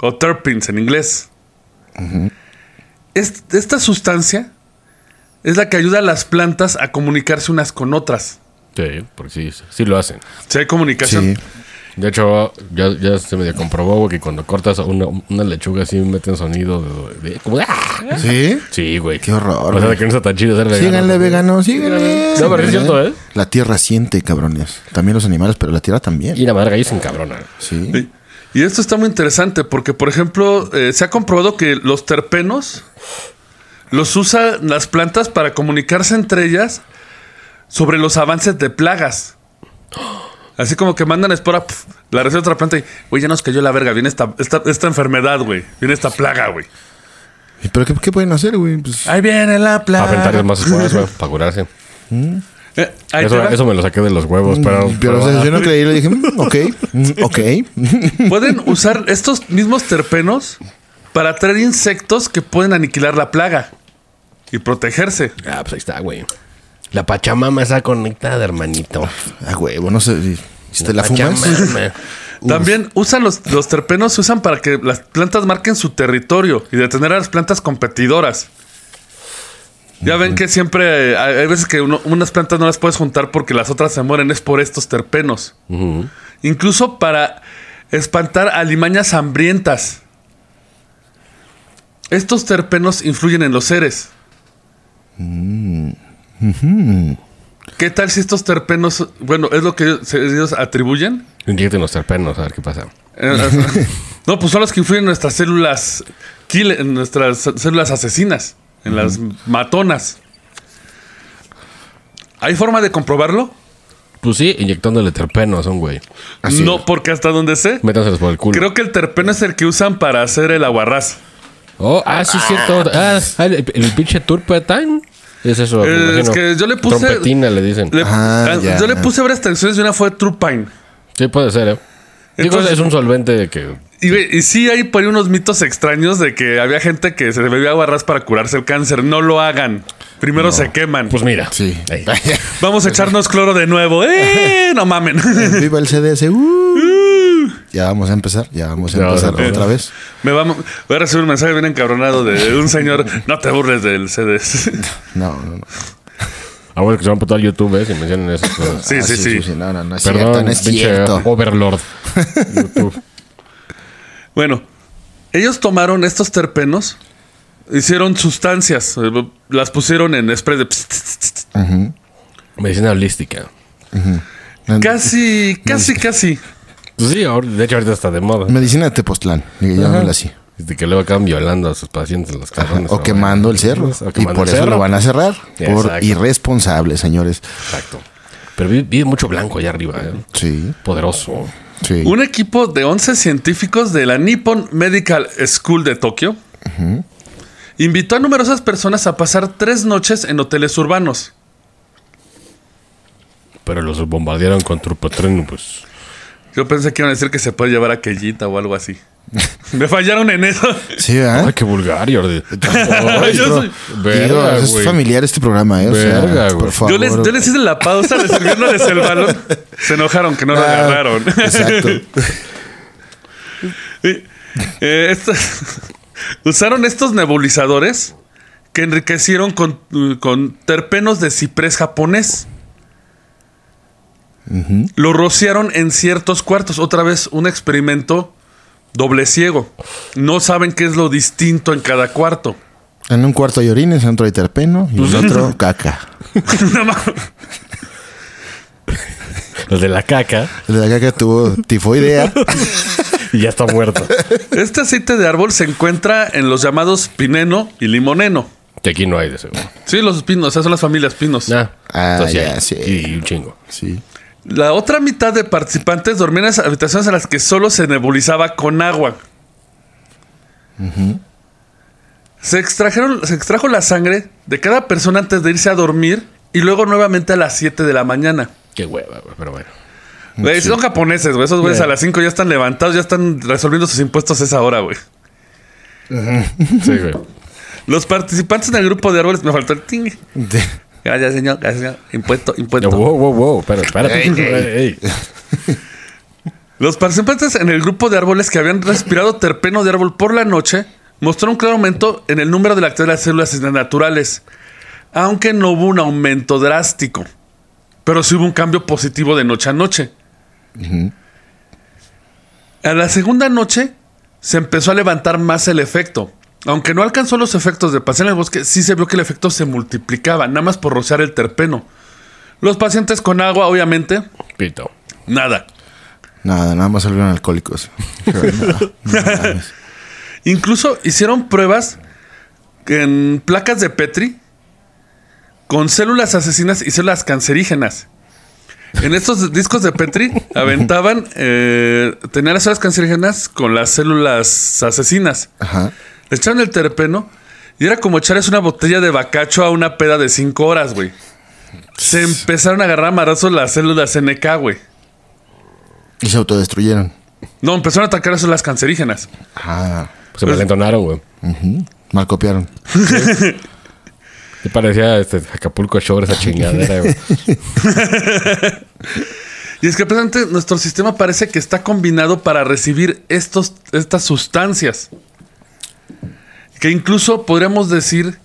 o terpenes en inglés. Est- esta sustancia es la que ayuda a las plantas a comunicarse unas con otras. Sí, porque sí, sí lo hacen. Si hay comunicación. Sí. De hecho, ya, ya se me comprobó güey, que cuando cortas una, una lechuga así meten sonido de... de- como de, ¡ah! ¿Sí? Sí, güey. Qué horror, O sea, güey. que no está tan chido ser vegano. Síganle, veganos, síganle. No, pero es cierto, ¿eh? La tierra siente, cabrones. También los animales, pero la tierra también. Y la madre gallo se encabrona. Sí. Sí. Y esto está muy interesante porque, por ejemplo, eh, se ha comprobado que los terpenos los usan las plantas para comunicarse entre ellas sobre los avances de plagas. Así como que mandan espora, pf, la recibe otra planta y, güey, ya nos cayó la verga, viene esta, esta, esta enfermedad, güey, viene esta plaga, güey. ¿Y ¿Pero qué, qué pueden hacer, güey? Pues, Ahí viene la plaga. más esporas, güey, para curarse. Eh, ahí te Eso, eso me lo saqué de los huevos, pero... pero o sea, yo no creí, le dije, mm, ok, mm, ok. Pueden usar estos mismos terpenos para atraer insectos que pueden aniquilar la plaga y protegerse. Ah, pues ahí está, güey. La Pachamama está conectada, hermanito. Ah, huevo, no sé. ¿Si te la fumas? Pachamama. También usan los, los terpenos, se usan para que las plantas marquen su territorio y detener a las plantas competidoras. Ya ven que siempre hay hay veces que uno- unas plantas no las puedes juntar porque las otras se mueren, es por estos terpenos. Incluso para espantar alimañas hambrientas. Estos terpenos influyen en los seres. ¿Qué tal si estos terpenos, bueno, es lo que ellos, ellos atribuyen? Inyecten los terpenos, a ver qué pasa. Eh, no, pues son los que influyen en nuestras células kill- en nuestras células asesinas, en las matonas. ¿Hay forma de comprobarlo? Pues sí, inyectándole terpenos a un güey. Así. No, porque hasta donde sé, Métanselos por el culo. creo que el terpeno es el que usan para hacer el aguarrás. Oh, ah, sí, es cierto. Ah, ah, el, el pinche turpentine. Es eso. me Eh, es que yo le puse- Trompetina le dicen. Le- Ah, ah. Yo le puse varias traducciones y una fue True Pine. Sí, puede ser, ¿eh? Digo, es un solvente que... Y, sí hay por ahí unos mitos extraños de que había gente que se bebía aguarrás para curarse el cáncer. No lo hagan. Primero se queman. Pues mira. Sí. Vamos a echarnos cloro de nuevo. ¡Eh! No mamen. Viva el CDS. uh. Ya vamos a empezar. Ya vamos a Ya, empezar otra vez. Me va, voy a recibir un mensaje bien encabronado de un señor. No te burles del CDS. No, no, no. Ah, bueno, que se van a putar YouTube, ¿eh? Si mencionan esas cosas. Sí, Ah, sí, sí. No, no, no es Perdón, cierto. No es pinche cierto. Overlord. YouTube. Bueno, ellos tomaron estos terpenos, hicieron sustancias, eh, las pusieron en spray de. pss. Medicina holística. Casi, casi, casi. Pues sí, de hecho ahorita está de moda. Medicina de Tepoztlán. Digo, llámala así. Desde que luego acaban violando a sus pacientes los cabrones. O quemando el cerro. O Y quemando por el eso cerro. lo van a cerrar. Por irresponsables, señores. Exacto. Pero vive, vive mucho blanco allá arriba, ¿eh? Sí, Poderoso. sí. Un equipo de 11 científicos de la Nippon Medical School de Tokio invitó a numerosas personas a pasar tres noches en hoteles urbanos. Pero los bombardearon con turpotren, pues. Yo pensé que iban a decir que se puede llevar a aquellita o algo así. Me fallaron en eso. Sí, ¿verdad? Ay, qué vulgar, Jordi. Yo soy- Verga, Digo, es familiar este programa, ¿eh? O sea, Verga, por favor. Yo les, yo les hice la pausa de servirles el balón. Se enojaron que no lo Ah, agarraron. Exacto. Eh, usaron estos nebulizadores que enriquecieron con, con terpenos de ciprés japonés. Lo rociaron en ciertos cuartos. Otra vez un experimento doble ciego. No saben qué es lo distinto en cada cuarto. En un cuarto hay orines, en otro hay terpeno y en otro caca. Los de la caca. El de la caca tuvo tifoidea. Y ya está muerto. Este aceite de árbol se encuentra en los llamados pineno y limoneno. que aquí no hay de seguro. Sí, los pinos, esas son las familias pinos. Ah, Ah, entonces ya, sí. Y un chingo. Sí. La otra mitad de participantes dormían en las habitaciones en las que solo se nebulizaba con agua. se, extrajeron, se extrajo la sangre de cada persona antes de irse a dormir y luego nuevamente a las 7 de la mañana. Qué hueva, pero bueno. Güey, Son japoneses, güey. Esos güeyes a las 5 ya están levantados, ya están resolviendo sus impuestos a esa hora, güey. Sí, güey. Los participantes en el grupo de árboles, me faltó el ting. Gracias, señor. Gracias, señor. Impuesto, impuesto. Wow, wow, wow. Espera, espérate. Ey, ey. Los participantes en el grupo de árboles que habían respirado terpeno de árbol por la noche mostró un claro aumento en el número de la actividad de las células naturales, aunque no hubo un aumento drástico, pero sí hubo un cambio positivo de noche a noche. A la segunda noche se empezó a levantar más el efecto. Aunque no alcanzó los efectos de pasar en el bosque, sí se vio que el efecto se multiplicaba, nada más por rociar el terpeno. Los pacientes con agua, obviamente, Pito. nada. Nada, nada más salieron alcohólicos. Incluso hicieron pruebas en placas de Petri con células asesinas y células cancerígenas. En estos discos de Petri aventaban, eh, tenían las células cancerígenas con las células asesinas. Ajá. Echaron el terpeno y era como echarles una botella de bacacho a una peda de 5 horas, güey. Se empezaron a agarrar marazos las células NK, güey. Y se autodestruyeron. No, empezaron a atacar las células cancerígenas. Ah. Pues se me entonaron, güey. Mal copiaron. Me parecía este Acapulco Shore esa chingadera, güey. Y es que precisamente nuestro sistema parece que está combinado para recibir estos, estas sustancias. Que incluso podríamos decir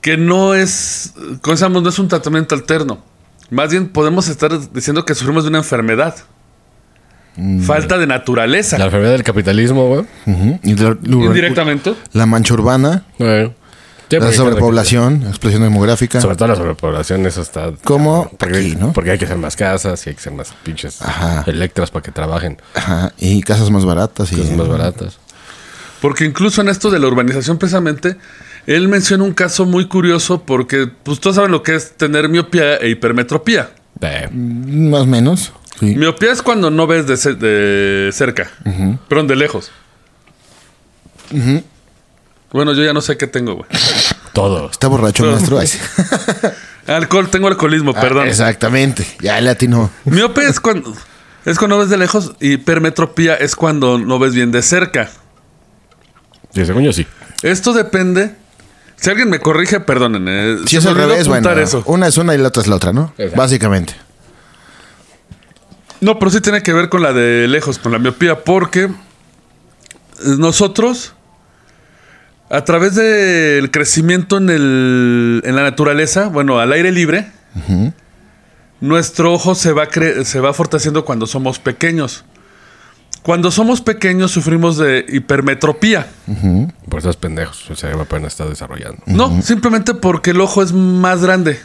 que no es, ¿cómo llama? no es un tratamiento alterno. Más bien podemos estar diciendo que sufrimos de una enfermedad. Falta de naturaleza. La enfermedad del capitalismo, güey. Y Indirectamente. La mancha urbana, Eh. La sobrepoblación, explosión demográfica. Sobre todo la sobrepoblación, eso está. Como Porque, aquí, ¿no? porque hay que hacer más casas y hay que hacer más pinches Ajá. electras para que trabajen. Ajá. Y casas más baratas. Y, Cosas más baratas. Porque incluso en esto de la urbanización, precisamente, él menciona un caso muy curioso porque, pues todos saben lo que es tener miopía e hipermetropía. Eh, Más o menos. Sí. Miopía es cuando no ves de, ce- de cerca, perdón, de lejos. Bueno, yo ya no sé qué tengo, güey. todo. Está borracho el maestro. Ay, sí. Alcohol, tengo alcoholismo, Ah, perdón. exactamente. Ya le atinó. Miope es cuando es cuando ves de lejos y hipermetropía es cuando no ves bien de cerca. Sí, según yo sí. Esto depende. Si alguien me corrige, perdonen. eh, Si se es me al olvidó revés, bueno. apuntar eso. Una es una y la otra es la otra, ¿no? Exacto. Básicamente. No, pero sí tiene que ver con la de lejos, con la miopía, porque nosotros, a través del crecimiento en, el, en la naturaleza, bueno, al aire libre, nuestro ojo se va, cre- se va fortaleciendo cuando somos pequeños. Cuando somos pequeños sufrimos de hipermetropía. Por esos pendejos. El cerebro apenas está desarrollando. No, simplemente porque el ojo es más grande.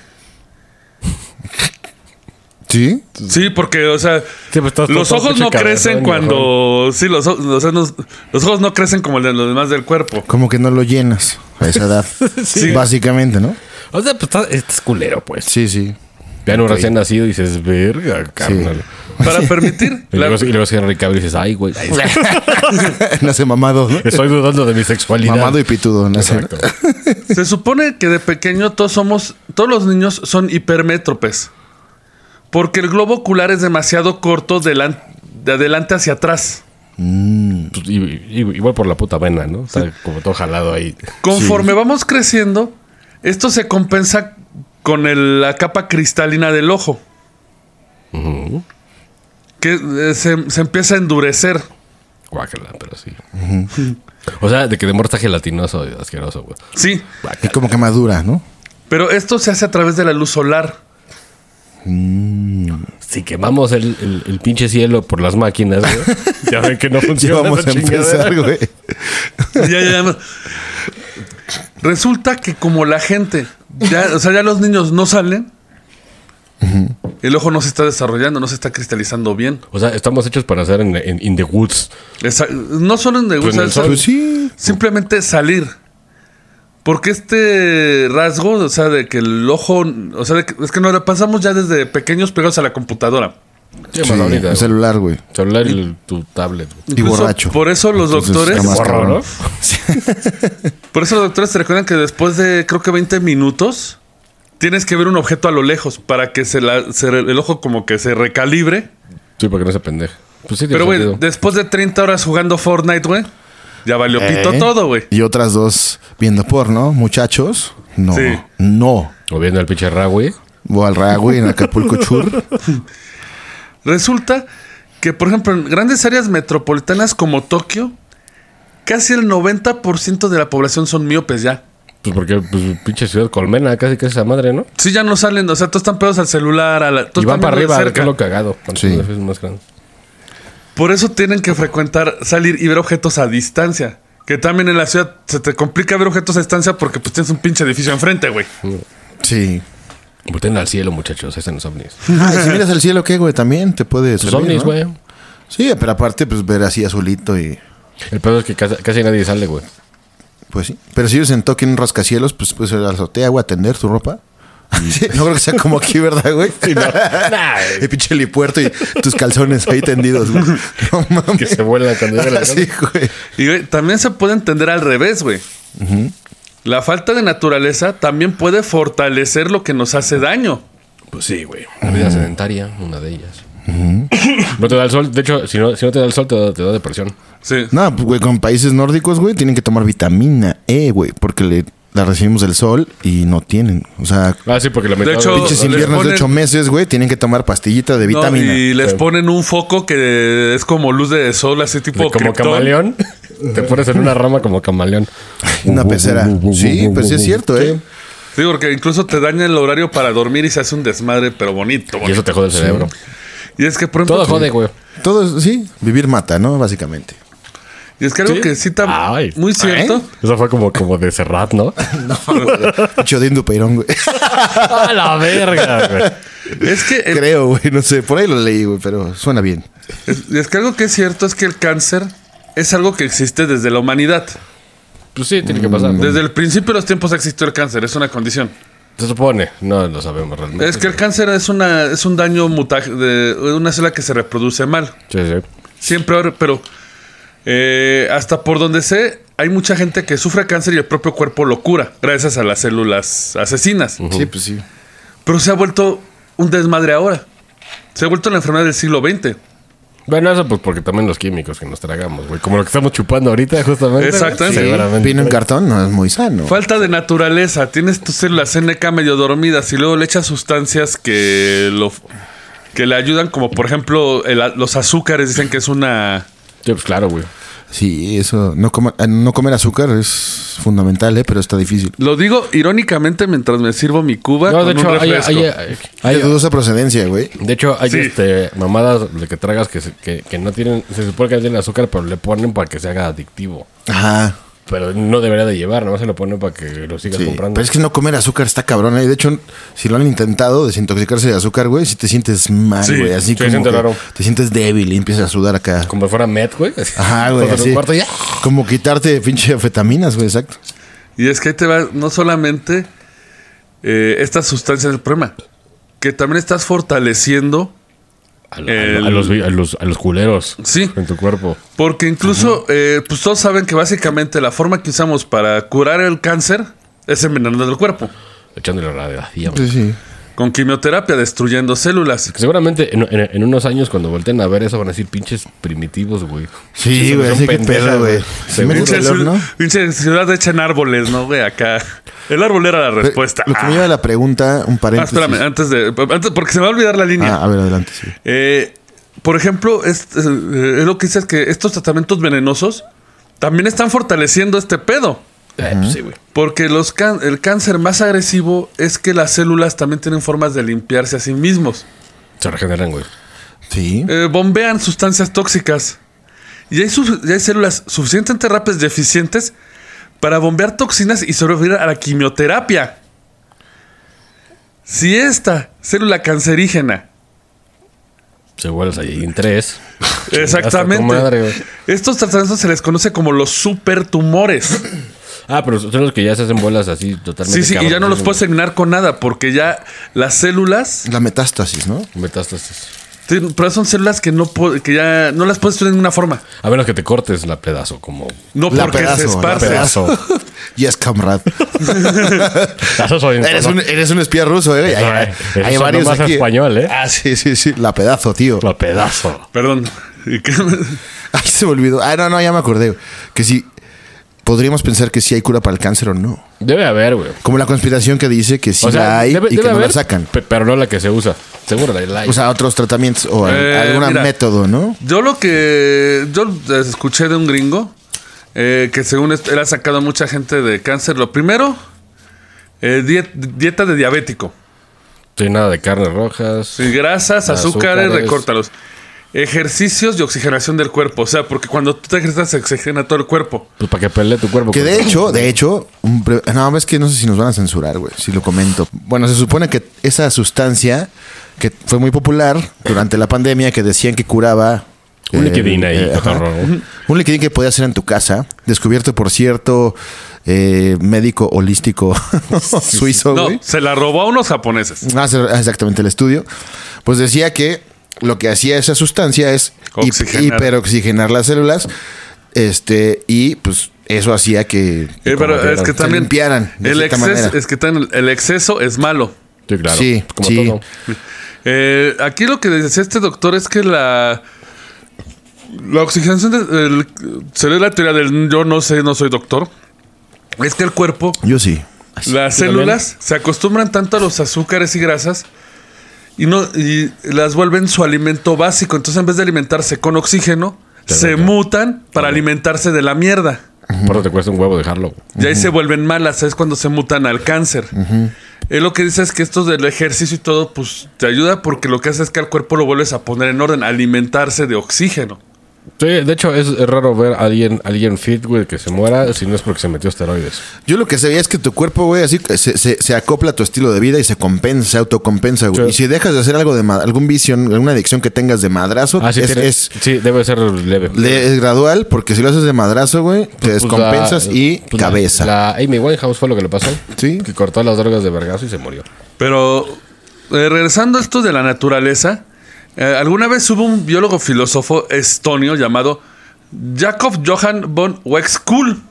¿Sí? Sí, porque, o sea, Sí, pues, estás los todo ojos no crecen cuando. Sí, los, o- los, ojos- los ojos no crecen como el de los demás del cuerpo. Como que no lo llenas a esa edad. Sí. Básicamente, ¿no? O sea, pues estás culero, pues. Sí, sí. Vean un recién nacido y dices, verga, carnal. Para permitir. Y luego, y luego Henry Cavill y dices, ay, güey. Nace mamado, ¿no? Estoy dudando de mi sexualidad. Mamado y pitudo. nace. Exacto. se supone que de pequeño todos somos. Todos los niños son hipermétropes. Porque el globo ocular es demasiado corto delan- de adelante hacia atrás. Pues, y- y- igual por la puta vena, ¿no? Está como todo jalado ahí. Conforme vamos creciendo, esto se compensa con el- la capa cristalina del ojo. Que eh, se, se empieza a endurecer. Guácala, pero sí. O sea, de que de está gelatinoso y asqueroso, güey. Sí, Y Guácala. como que madura, ¿no? pero esto se hace a través de la luz solar. Si quemamos el, el- el pinche cielo por las máquinas, güey. ya ven que no Ya funciona. vamos esa a empezar, güey. Ya, ya, ya. Resulta que como la gente, ya, o sea, ya los niños no salen, El ojo no se está desarrollando, no se está cristalizando bien. O sea, estamos hechos para hacer en, en- in the woods. Esa- no solo en Pues el sol. Pues sí. simplemente salir. Porque este rasgo, o sea, de que el ojo, o sea, de que- es que nos la pasamos ya desde pequeños pegados a la computadora. Sí, ahorita, güey. celular, güey. Celular y tu tablet. güey. Y borracho. Por eso los Entonces, doctores, más por eso los doctores te recuerdan que después de creo que 20 minutos tienes que ver un objeto a lo lejos para que se la, se el ojo como que se recalibre. Sí, para que no se pendeje. Pues sí, Pero güey, después de 30 horas jugando Fortnite, güey, ya valió pito ¿Eh? todo, güey. Y otras dos viendo porno, muchachos. No, Sí. no. O viendo el pinche ra, güey. Voy al ra, güey, en Acapulco Chur. Resulta que, por ejemplo, en grandes áreas metropolitanas como Tokio, casi el 90% de la población son miopes ya. Pues porque, pues, pinche ciudad colmena, casi que es esa madre, ¿no? Sí, ya no salen, o sea, todos están pegados al celular, a la, todos Y van para arriba, cerca. que es lo cagado. Sí. más. Por eso tienen que frecuentar, salir y ver objetos a distancia. Que también en la ciudad se te complica ver objetos a distancia porque pues tienes un pinche edificio enfrente, güey. Sí. Volteen al cielo, muchachos. Ahí están los ovnis. Y si miras al cielo, ¿qué, güey? También te puede Los servir, ovnis, ¿no? güey. Sí, pero aparte, pues ver así azulito y... El pedo es que casi, casi nadie sale, güey. Pues sí. Pero si vives en Tokio en un rascacielos, pues puedes ir a la azotea, güey, a tender tu ropa. Sí, no creo que sea como aquí, ¿verdad, güey? El pinche helipuerto y tus calzones ahí tendidos, güey. No mames. Que se vuelan cuando llega la Sí, güey. Y güey, también se puede entender al revés, güey. La falta de naturaleza también puede fortalecer lo que nos hace daño. Pues sí, güey. La vida sedentaria, una de ellas. No te da el sol. De hecho, si no, si no te da el sol, te da, te da depresión. Sí. No, pues, güey, con países nórdicos, güey, tienen que tomar vitamina E, güey, porque le, la recibimos del sol y no tienen. O sea, Ah, sí, porque la mitad... hecho, pinches inviernos de ocho meses, güey, tienen que tomar pastillita de No, vitamina. y les Sí. ponen un foco que es como luz de sol, así tipo de como camaleón. te pones en una rama como camaleón. Una pecera. Sí, pues sí es cierto, ¿eh? Sí, porque incluso te daña el horario para dormir y se hace un desmadre, pero bonito. Y bonito. eso te jode el cerebro. Y es que, por ejemplo, Todo jode, güey. Todo, es- sí, vivir mata, ¿no? Básicamente. y es que algo Sí. que sí está Ay. muy cierto. Eso fue como, como de Serrat, ¿no? Chodín Peirón, güey. ¡A la verga, güey! Es que el- Creo, güey, no sé. Por ahí lo leí, güey, pero suena bien. es, es que algo que es cierto es que el cáncer es algo que existe desde la humanidad. Pues sí, tiene que pasar. ¿no? Desde el principio de los tiempos existió el cáncer, es una condición. Se supone. No lo sabemos realmente. Es que el cáncer es una es un daño muta- de una célula que se reproduce mal. Sí, sí. Siempre, ahora- pero eh, hasta por donde sé, hay mucha gente que sufre cáncer y el propio cuerpo lo cura, gracias a las células asesinas. Sí, pues sí. Pero se ha vuelto un desmadre ahora. Se ha vuelto la enfermedad del siglo XX. Bueno, eso pues porque también los químicos que nos tragamos, güey. Como lo que estamos chupando ahorita, justamente. Exactamente. Sí. Vino en cartón no es muy sano. Falta de naturaleza. Tienes tus células NK medio dormidas y luego le echas sustancias que lo que le ayudan, como por ejemplo el- los azúcares. Dicen que es una Sí, pues claro, güey. Sí, eso. No, coma- eh, no comer azúcar es fundamental, ¿eh? Pero está difícil. Lo digo irónicamente mientras me sirvo mi cuba. No, de con un hecho, hay, hay- hay- de dudosa procedencia, güey. de hecho, hay Sí. este, mamadas de que tragas que, se- que, que no tienen, se supone que no tienen azúcar, pero le ponen para que se haga adictivo. Aja. Pero no debería de llevar, no se lo ponen para que lo sigas Sí. comprando. Pero es que no comer azúcar está cabrón. ¿eh? De hecho, si lo han intentado desintoxicarse de azúcar, güey, si te sientes mal, Sí, güey. Así sí, como siente que raro. te sientes débil y empiezas a sudar acá. Como si fuera Met, güey. Ajá, güey. Así. cuarto ya. Como quitarte pinche anfetaminas, güey, exacto. Y es que ahí te va no solamente eh, estas sustancias del problema, que también estás fortaleciendo, A, a- El- a los, a, los, a los culeros Sí. en tu cuerpo. porque incluso, eh, pues todos saben que básicamente la forma que usamos para curar el cáncer es envenenando el cuerpo, Echándole radiación. Sí, sí. Con quimioterapia, destruyendo células. Seguramente en, en- en unos años cuando volteen a ver eso van a decir pinches primitivos, güey. Sí, güey, así que pedo, güey. Pinche, ciudad hecha en árboles, ¿no, güey? Acá. El árbol era la Pero respuesta. Lo que me Ah. lleva a la pregunta, un Ah, paréntesis. espérame, antes de. Antes, porque se me va a olvidar la línea. Ah, a ver, adelante, sí. Eh, por ejemplo, es, eh, es lo que dices que estos tratamientos venenosos también están fortaleciendo este pedo. Eh, pues sí, güey. Porque los can- el cáncer más agresivo es que las células también tienen formas de limpiarse a sí mismos. Se regeneran, güey. Sí. Eh, bombean sustancias tóxicas. Y hay, su- y hay células suficientemente rápidas y eficientes para bombear toxinas y sobrevivir a la quimioterapia. Si esta célula cancerígena Se vuelves ahí en tres. Exactamente. Madre. Estos tratamientos se les conoce como los supertumores. Ah, pero son los que ya se hacen bolas así totalmente. Sí, sí, y ya no los puedes eliminar con nada porque ya las células, La metástasis, ¿no? Metástasis. sí, pero son células que no que ya no las puedes tener de ninguna forma. A menos que te cortes la pedazo, como. No La porque pedazo, se la esparce. pedazo. Yes, soy Eres un, eres un espía ruso, ¿eh? Hay, varios más aquí. español, ¿eh? Ah, sí, sí, sí. La pedazo, tío. La pedazo. Perdón. Ay, se me olvidó. Ah, no, no, ya me acordé. Que sí. Podríamos pensar que sí hay cura para el cáncer o no. Debe haber, güey. Como la conspiración que dice que sí O sea, la hay debe, y debe que no la sacan. pe- pero no la que se usa. Seguro la, la hay. O sea, otros tratamientos o Eh, algún método, ¿no? Yo lo que yo escuché de un gringo eh, que según él ha sacado a mucha gente de cáncer. Lo primero, eh, diet- dieta de diabético. Sí, nada de carnes rojas. Sí, grasas, azúcares, Azúcares. recórtalos. Ejercicios y oxigenación del cuerpo. O sea, porque cuando tú te ejercitas se oxigena todo el cuerpo. Pues para que pelee tu cuerpo. Que de hecho, de hecho, no, es que no sé si nos van a censurar, güey, si lo comento. Bueno, se supone que esa sustancia que fue muy popular durante la pandemia, que decían que curaba... Un eh, liquidín ahí, eh. Un liquidín que podías hacer en tu casa, descubierto por cierto eh, médico holístico suizo, No, se la robó a unos japoneses. Ah, sí, exactamente el estudio. Pues decía que lo que hacía esa sustancia es Oxigenar. hiperoxigenar las células. Este, y pues eso hacía que, Eh, pero como es que se también limpiaran de el exceso, es que el exceso es malo. Sí, claro. Sí, como sí. todo. Eh, aquí lo que decía este doctor es que la la oxigenación de- el- se ve la teoría del yo no sé, no soy doctor. Es que el cuerpo, Yo sí. las Yo células se acostumbran tanto a los azúcares y grasas y no y las vuelven su alimento básico. Entonces, en vez de alimentarse con oxígeno, Te se mutan para alimentarse de la mierda. Por eso te cuesta un huevo dejarlo. Y ahí se vuelven malas, es cuando se mutan al cáncer. Él lo que dice es que esto del ejercicio y todo, pues te ayuda porque lo que hace es que al cuerpo lo vuelves a poner en orden, alimentarse de oxígeno. Sí, de hecho, es, raro ver a alguien, alguien fit, güey, que se muera si no es porque se metió esteroides. Yo lo que sabía es que tu cuerpo, güey, así se, se- se acopla a tu estilo de vida y se compensa, se autocompensa, güey. Sí. Y si dejas de hacer algo de algún vicio, alguna adicción que tengas de madrazo, Ah, sí, es, tiene- es- sí, debe ser leve. le- es gradual, porque si lo haces de madrazo, güey, te Pues descompensas la- y pues la- cabeza. La, Amy Winehouse fue lo que le pasó. Sí. Que cortó las drogas de vergazo y se murió. Pero eh, regresando a esto de la naturaleza, eh, alguna vez hubo un biólogo filósofo estonio llamado Jakob Johann von Wexkull.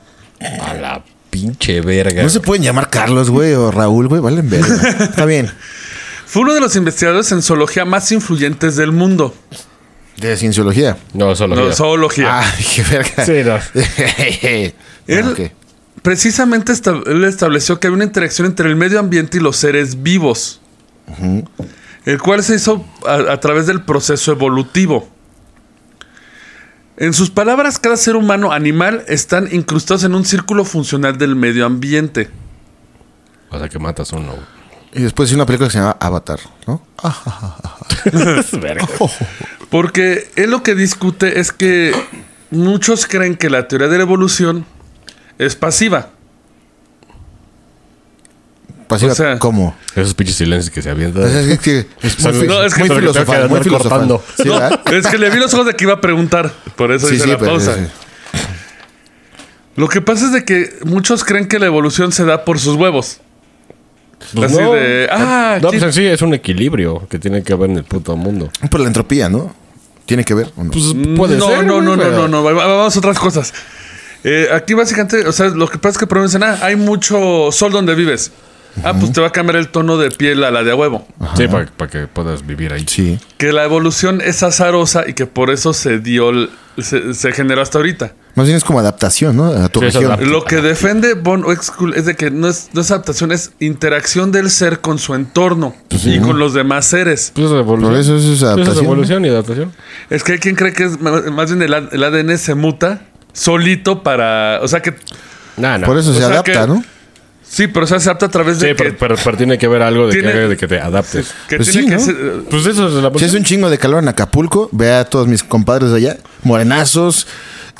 A la pinche verga. No se pueden llamar Carlos, güey, o Raúl, güey, valen verga. Está bien. Fue uno de los investigadores en zoología más influyentes del mundo. De cienciología. No, solo. No, zoología. Ah, dije verga. Sí, no. Él Ah, precisamente él estableció que había una interacción entre el medio ambiente y los seres vivos, el cual se hizo a, a través del proceso evolutivo. En sus palabras, cada ser humano animal están incrustados en un círculo funcional del medio ambiente. O sea, que matas uno. Y después hice una película que se llama Avatar, ¿no? Verga. Porque él lo que discute es que muchos creen que la teoría de la evolución es pasiva. Pasiva, O sea- ¿Cómo? Esos pinches silencios que se avientan. Es, es que es muy, no, es que muy filosofal, muy es que le vi los ojos de que iba a preguntar. Por eso Sí, hice sí, la pero- pausa. sí, sí. Lo que pasa es de que muchos creen que la evolución se da por sus huevos. Pues Así no. de, ah, no, pues en sí es un equilibrio que tiene que haber en el puto mundo. Por la entropía, ¿no? ¿Tiene que ver o no? Pues puede no, ser. no, no, no, no, no, va- va- Vamos a otras cosas. Eh, aquí básicamente, o sea, lo que pasa es que por ejemplo, dicen, ah, hay mucho sol donde vives. Ah, pues te va a cambiar el tono de piel a la de a huevo. Sí, para, para que puedas vivir ahí. Sí. Que la evolución es azarosa y que por eso se dio, el- se, se generó hasta ahorita. Más bien es como adaptación, ¿no? A tu Sí, es región. Lo que defiende Von Wexkull es de que no es, no es adaptación, es interacción del ser con su entorno y con los demás seres. Pues es evolución. Por eso eso es Pues adaptación, evolución y adaptación. Es que hay quien cree que es más bien el, ADN se muta solito para. O sea que. Nah, nah. Por eso O se sea adapta, que- ¿no? Sí, pero o sea, se adapta a través Sí, de que. pero, pero- pero tiene que ver algo de, Tiene- que, de que te adaptes. que Pues tiene sí, que ¿no? ser- Pues eso es la Si es un chingo de calor en Acapulco, ve a todos mis compadres de allá, morenazos,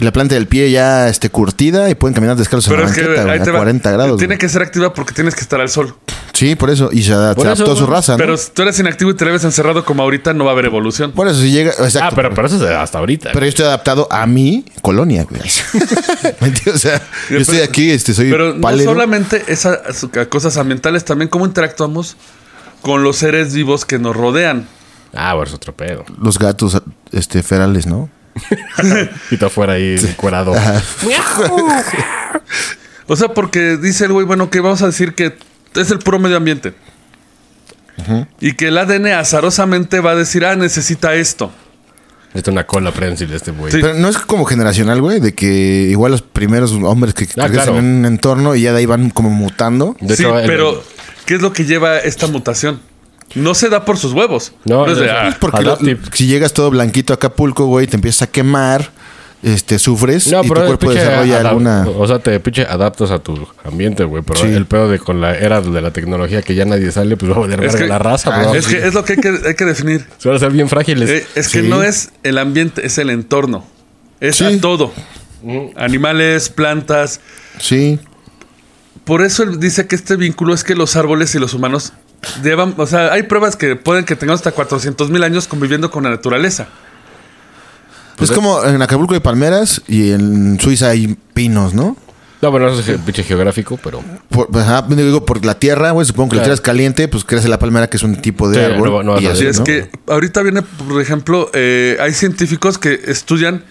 la planta del pie ya este, curtida y pueden caminar descalzos en Pero la es que ahí te a va. 40 grados. Tiene güey. que ser activa porque tienes que estar al sol. Sí, por eso. Y se, adaptó a su raza, ¿no? Pero si tú eres inactivo y te ves encerrado como ahorita, no va a haber evolución. Por eso, si llega. Exacto. Ah, pero, pero eso es hasta ahorita. Pero yo estoy adaptado a mi colonia, güey. O sea, yo estoy aquí, este, soy Pero no solamente esas cosas ambientales, también cómo interactuamos con los seres vivos que nos rodean. Ah, bueno, es otro pedo. Los gatos, este, ferales, ¿no? Y tú afuera ahí encuerado. O sea, porque dice el güey, bueno, que vamos a decir que es el puro medio ambiente. Y que el ADN azarosamente va a decir, ah, necesita esto. Esta es una cola prensil este güey. Sí. Pero no es como generacional, güey, de que igual los primeros hombres que crecen claro. en un entorno y ya de ahí van como mutando. De sí, hecho, el- pero ¿qué es lo que lleva esta mutación? No se da por sus huevos. No, es de, no, ah, Porque lo- Adaptive. si llegas todo blanquito a Acapulco, güey, te empiezas a quemar, este, sufres No, y tu cuerpo desarrolla alguna... O sea, te pinche adaptas a tu ambiente, güey. Pero Sí. el pedo de con la era de la tecnología que ya nadie sale, pues va a valer Es que- la raza, Ah, bro. es que es lo que hay que, hay que definir. Se van a ser bien frágiles. Eh, es que Sí. no es el ambiente, es el entorno. Es Sí. a todo. Animales, plantas. Sí, Por eso él dice que este vínculo es que los árboles y los humanos llevan, o sea, hay pruebas que pueden que tengamos hasta 400 mil años conviviendo con la naturaleza. es como en Acapulco hay palmeras y en Suiza hay pinos, ¿no? No, bueno, eso es pinche geográfico, pero. Por, ajá, digo, por la tierra, güey, supongo que la tierra es caliente, pues crece la palmera, que es un tipo de Sí, árbol. no- no y así, Así es ¿no? que ahorita viene, por ejemplo, eh, hay científicos que estudian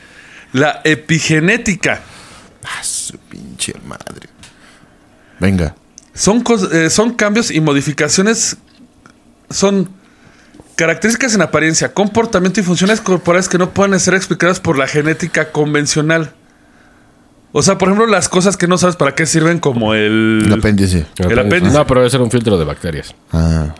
la epigenética. Ah, su pinche madre. Venga. Son, eh, son cambios y modificaciones, son características en apariencia, comportamiento y funciones corporales que no pueden ser explicadas por la genética convencional. O sea, por ejemplo, las cosas que no sabes para qué sirven como el... El apéndice. El apéndice. No, pero debe ser un filtro de bacterias. Ah.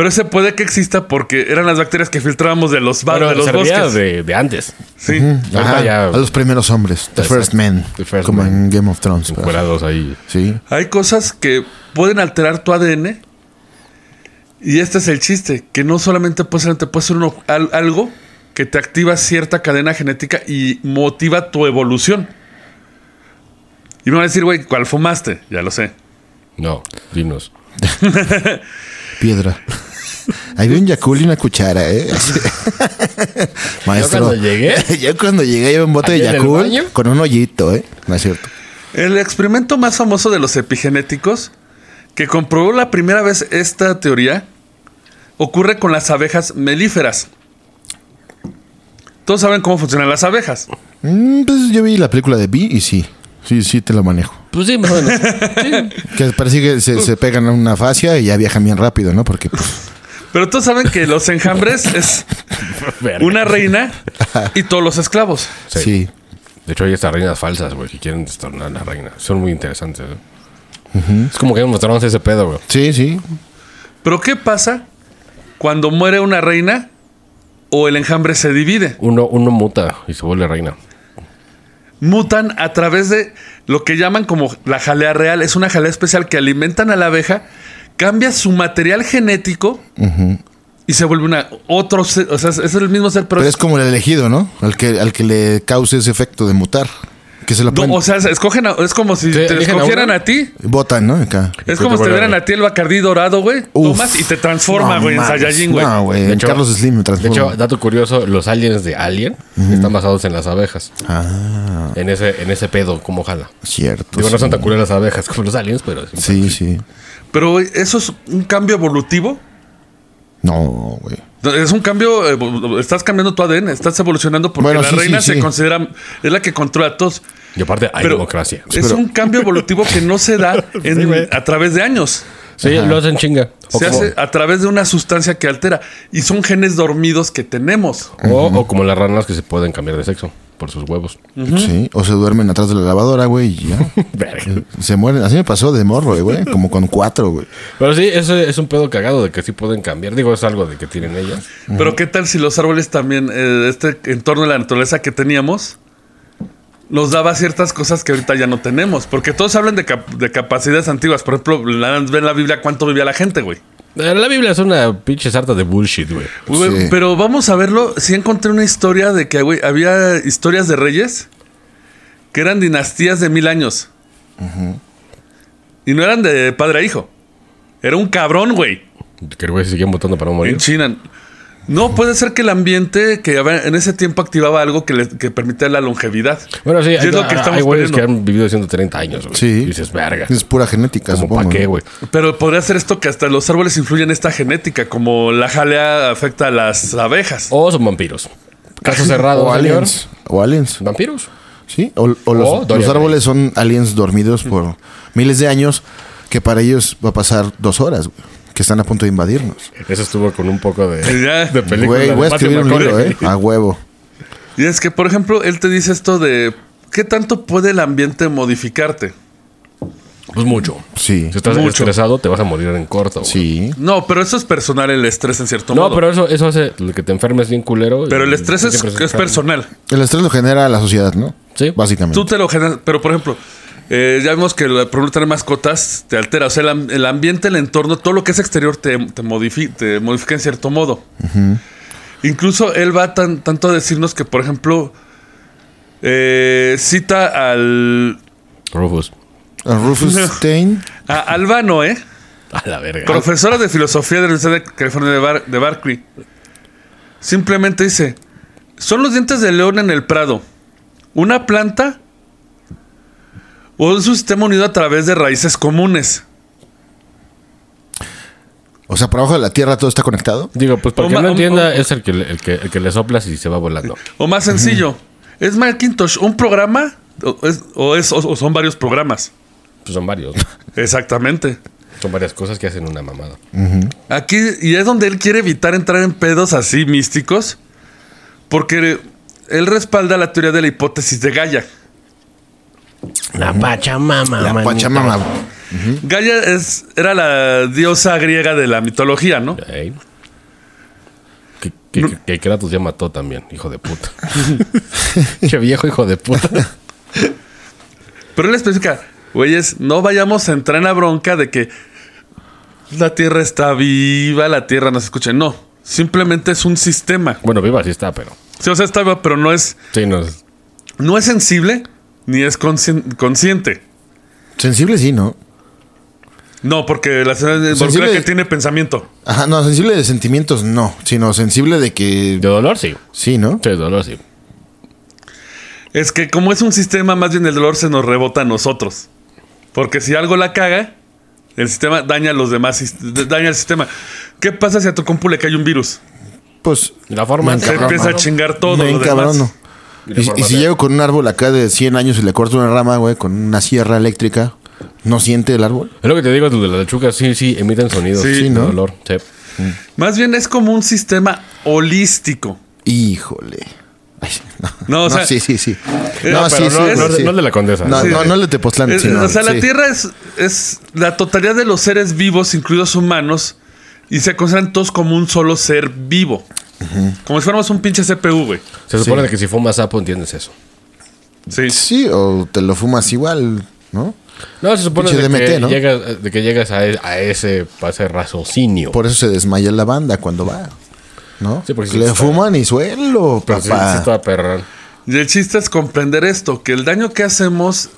Pero ese puede que exista porque eran las bacterias que filtrábamos de los, ba- Bueno, de los bosques. de, de antes. Sí. Ajá, ya- a los primeros hombres. The Exacto. First Men. The first como en Game of Thrones. pues. Encuerados ahí. Sí. Hay cosas que pueden alterar tu ADN. Y este es el chiste, que no solamente puede ser, te puede ser uno- al- algo que te activa cierta cadena genética y motiva tu evolución. Y me van a decir, güey, ¿cuál fumaste? Ya lo sé. No, dinos. Piedra. Ahí vi un Yakul y una cuchara, ¿eh? Maestro. cuando llegué? Yo cuando llegué, llevé un bote ¿Ahí de Yakul con un hoyito, ¿eh? No es cierto. El experimento más famoso de los epigenéticos, que comprobó la primera vez esta teoría, ocurre con las abejas melíferas. Todos saben cómo funcionan las abejas. Mm, pues yo vi la película de Bee y sí. Sí, sí te lo manejo. Pues sí, más o menos. Que parece que se, se pegan a una fascia y ya viajan bien rápido, ¿no? Porque pues, Pero todos saben que los enjambres es una reina y todos los esclavos. Sí. sí. De hecho, hay estas reinas falsas, güey, que quieren destornar a la reina. Son muy interesantes, ¿eh? Es como que mostramos ese pedo, güey. Sí, sí. Pero ¿qué pasa cuando muere una reina o el enjambre se divide? Uno, uno muta y se vuelve reina. Mutan a través de lo que llaman como la jalea real. Es una jalea especial que alimentan a la abeja, cambia su material genético y se vuelve una otro ser. O sea, es- es el mismo ser, pero, Pero es como el elegido, ¿no? Al que, al que le cause ese efecto de mutar. Que se lo no, o sea, se escogen a- es como si te a escogieran a, ti. Botan, ¿no? Acá. Es como si te dieran a- a ti el Bacardí dorado, güey. Tomas y te transforma, No güey, en. Saiyajin, güey. No, güey. De Carlos Slim me De transforma. hecho, dato curioso, los aliens de Alien están basados en las abejas. Ah, En ese, en ese pedo, como jala. cierto. Digo, no sí. son tan culeras las abejas como los aliens, pero... Sí, sí. Pero eso es un cambio evolutivo. No, güey. Es un cambio, eh, estás cambiando tu ADN, estás evolucionando porque Bueno, la sí, reina sí, se sí. considera, es la que controla a todos. Y aparte hay Pero democracia. Es pero- un cambio evolutivo que no se da en- a través de años. Sí, lo hacen chinga. O, Se como, hace a través de una sustancia que altera. Y son genes dormidos que tenemos. o, o como las ranas que se pueden cambiar de sexo por sus huevos. Sí. O se duermen atrás de la lavadora, güey, y ya. Se mueren. Así me pasó de morro, güey. Como con cuatro, güey. Pero sí, eso es un pedo cagado de que sí pueden cambiar. Digo, es algo de que tienen ellas. Pero qué tal si los árboles también, eh, este entorno de la naturaleza que teníamos, nos daba ciertas cosas que ahorita ya no tenemos. Porque todos hablan de, cap- de capacidades antiguas. Por ejemplo, ven la Biblia cuánto vivía la gente, güey. Eh, La Biblia es una pinche sarta de bullshit, güey. Sí. Pero vamos a verlo. Si encontré una historia de que güey, había historias de reyes que eran dinastías de mil años. Y no eran de padre a hijo. Era un cabrón, güey. Que el güey se seguían votando para no morir. En China. No, puede ser que el ambiente que había- en ese tiempo activaba algo que, le, que permitía la longevidad. Bueno, sí, Y es hay, lo que estamos hay güeyes que han vivido 130 años, güey. Sí. Y dices, verga. Es pura genética, ¿Como supongo. para qué, güey? Pero podría ser esto que hasta los árboles influyen en esta genética, como la jalea afecta a las abejas. O son vampiros. Caso cerrado, O aliens. O aliens. ¿Vampiros? Sí. O, o los, O Dorian los árboles son aliens dormidos por miles de años que para ellos va a pasar dos horas, güey, que están a punto de invadirnos. Eso estuvo con un poco de, película. Güey, voy a escribir un libro. ¿eh? A huevo. Y es que, por ejemplo, él te dice esto de ¿qué tanto puede el ambiente modificarte? Pues mucho. Sí. Si estás Mucho. estresado, te vas a morir en corto. güey. Sí. No, pero eso es personal el estrés en cierto No, modo. pero eso, eso hace que te enfermes bien culero. Pero el estrés es, es personal. El estrés lo genera la sociedad, ¿no? Sí. Básicamente. Tú te lo generas, pero por ejemplo, eh, ya vimos que el problema de tener mascotas te altera. O sea, el, am- el ambiente, el entorno, todo lo que es exterior te, te, modifi- te modifica en cierto modo. Incluso él va tan, tanto a decirnos que, por ejemplo, eh, cita al, Rufus. A Rufus Stein. a Albano, ¿eh? A la verga. Profesora de filosofía de la Universidad de California de, Bar- de Berkeley. Simplemente dice: Son los dientes de león en el prado. ¿Una planta? ¿O es un sistema unido a través de raíces comunes? O sea, por abajo de la tierra todo está conectado. Digo, pues para O que ma- no entienda, o- es el que, le- el, que, el que le soplas y se va volando. O más sencillo: ¿es Macintosh un programa? ¿O, es- o es- o son varios programas? Pues son varios. Exactamente. son varias cosas que hacen una mamada. Aquí, y es donde él quiere evitar entrar en pedos así místicos, porque él respalda la teoría de la hipótesis de Gaia. La Pachamama. La Pachamama. Gaia es, era la diosa griega de la mitología, ¿no? Que, que, Kratos ya mató también, hijo de puta. Qué viejo hijo de puta. Pero él especifica, güeyes, no vayamos a entrar en la bronca de que la Tierra está viva, la Tierra no se escucha. No, simplemente es un sistema. Bueno, viva sí está, pero. Sí, o sea, está viva, pero no es, Sí, no es. no es sensible ni es conscien- consciente. Sensible sí, ¿no? No, porque la Sensible- que tiene pensamiento. Ajá, no, sensible de sentimientos no, sino sensible de que De dolor, sí. sí, ¿no? Sí, de dolor, sí. Es que como es un sistema, más bien el dolor se nos rebota a nosotros. Porque si algo la caga, el sistema daña a los demás, daña el sistema. ¿Qué pasa si a tu compu le cae un virus? Pues La forma. Me Se empieza a chingar todo me lo demás. Y si llego con un árbol acá de 100 años y le corto una rama, güey, con una sierra eléctrica, ¿no siente el árbol? Es lo que te digo, de las lechugas sí, sí, emiten sonidos. Sí, de ¿no? dolor. Sí. Más bien es como un sistema holístico. Híjole. Ay, no. No, o sea- sí, sí, sí. Eh, No, no, sí, pero sí, no- no- sí. no de la Condesa. No, Sí. no, no el de Tepoztlán. Es- sino- o sea, la. Tierra es, es la totalidad de los seres vivos, incluidos humanos, y se consideran todos como un solo ser vivo. Como si fuéramos un pinche CPU, güey. Se supone Sí. que si fumas sapo entiendes eso. Sí. Sí, o te lo fumas igual, ¿no? No, se supone de, DMT, que ¿no? llegas, de que llegas a, e- a ese, a ese raciocinio. Por eso se desmaya la banda cuando va. ¿No? Sí, porque Le fuman y suelo, papá. sí está perrón. Y el chiste es comprender esto, que el daño que hacemos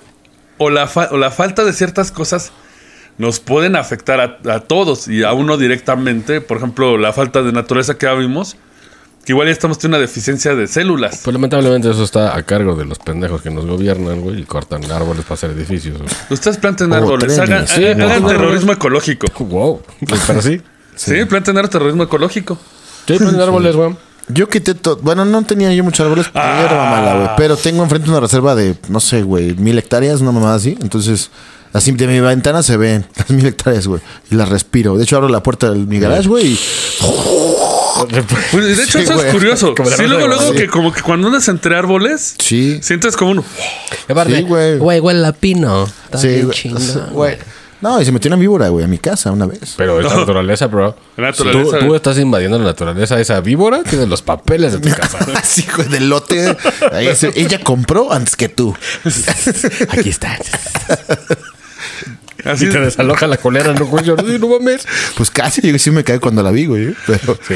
o la, fa- o la falta de ciertas cosas nos pueden afectar a, a todos y a uno directamente. Por ejemplo, la falta de naturaleza que ya vimos, que igual ya estamos teniendo una deficiencia de células. Pues lamentablemente eso está a cargo de los pendejos que nos gobiernan, güey, y cortan árboles para hacer edificios. güey. Ustedes planten árboles, hagan, Sí, hagan- terrorismo ecológico. Wow. Pero sí. Sí, planten terrorismo ecológico. Sí, planten árboles, güey. Yo quité todo. Bueno, no tenía yo muchos árboles, pero yo era mala, güey. Pero tengo enfrente una reserva de, no sé, güey, mil hectáreas, una mamada así. Entonces, así de mi ventana se ven las mil hectáreas, güey. Y las respiro. De hecho, abro la puerta de mi garage, güey. y Pues, de hecho, Sí, eso güey. es curioso. Como la Sí, luego, luego Sí. que como que cuando andas entre árboles, Sí. sientes como un... Sí, güey. Güey, huele a pino. Está Sí, bien güey. chingón. Güey. No, y se metió una víbora, güey, a mi casa una vez. Pero es la naturaleza, bro. La naturaleza, Tú, estás invadiendo la naturaleza. Esa víbora tiene los papeles de tu casa. Así, güey, del lote. Ahí se- ella compró antes que tú. Aquí está. Así, y te desaloja la colera, no, güey. Yo, no, no mames. Pues casi, yo sí me caí cuando la vi, güey. Pero Sí.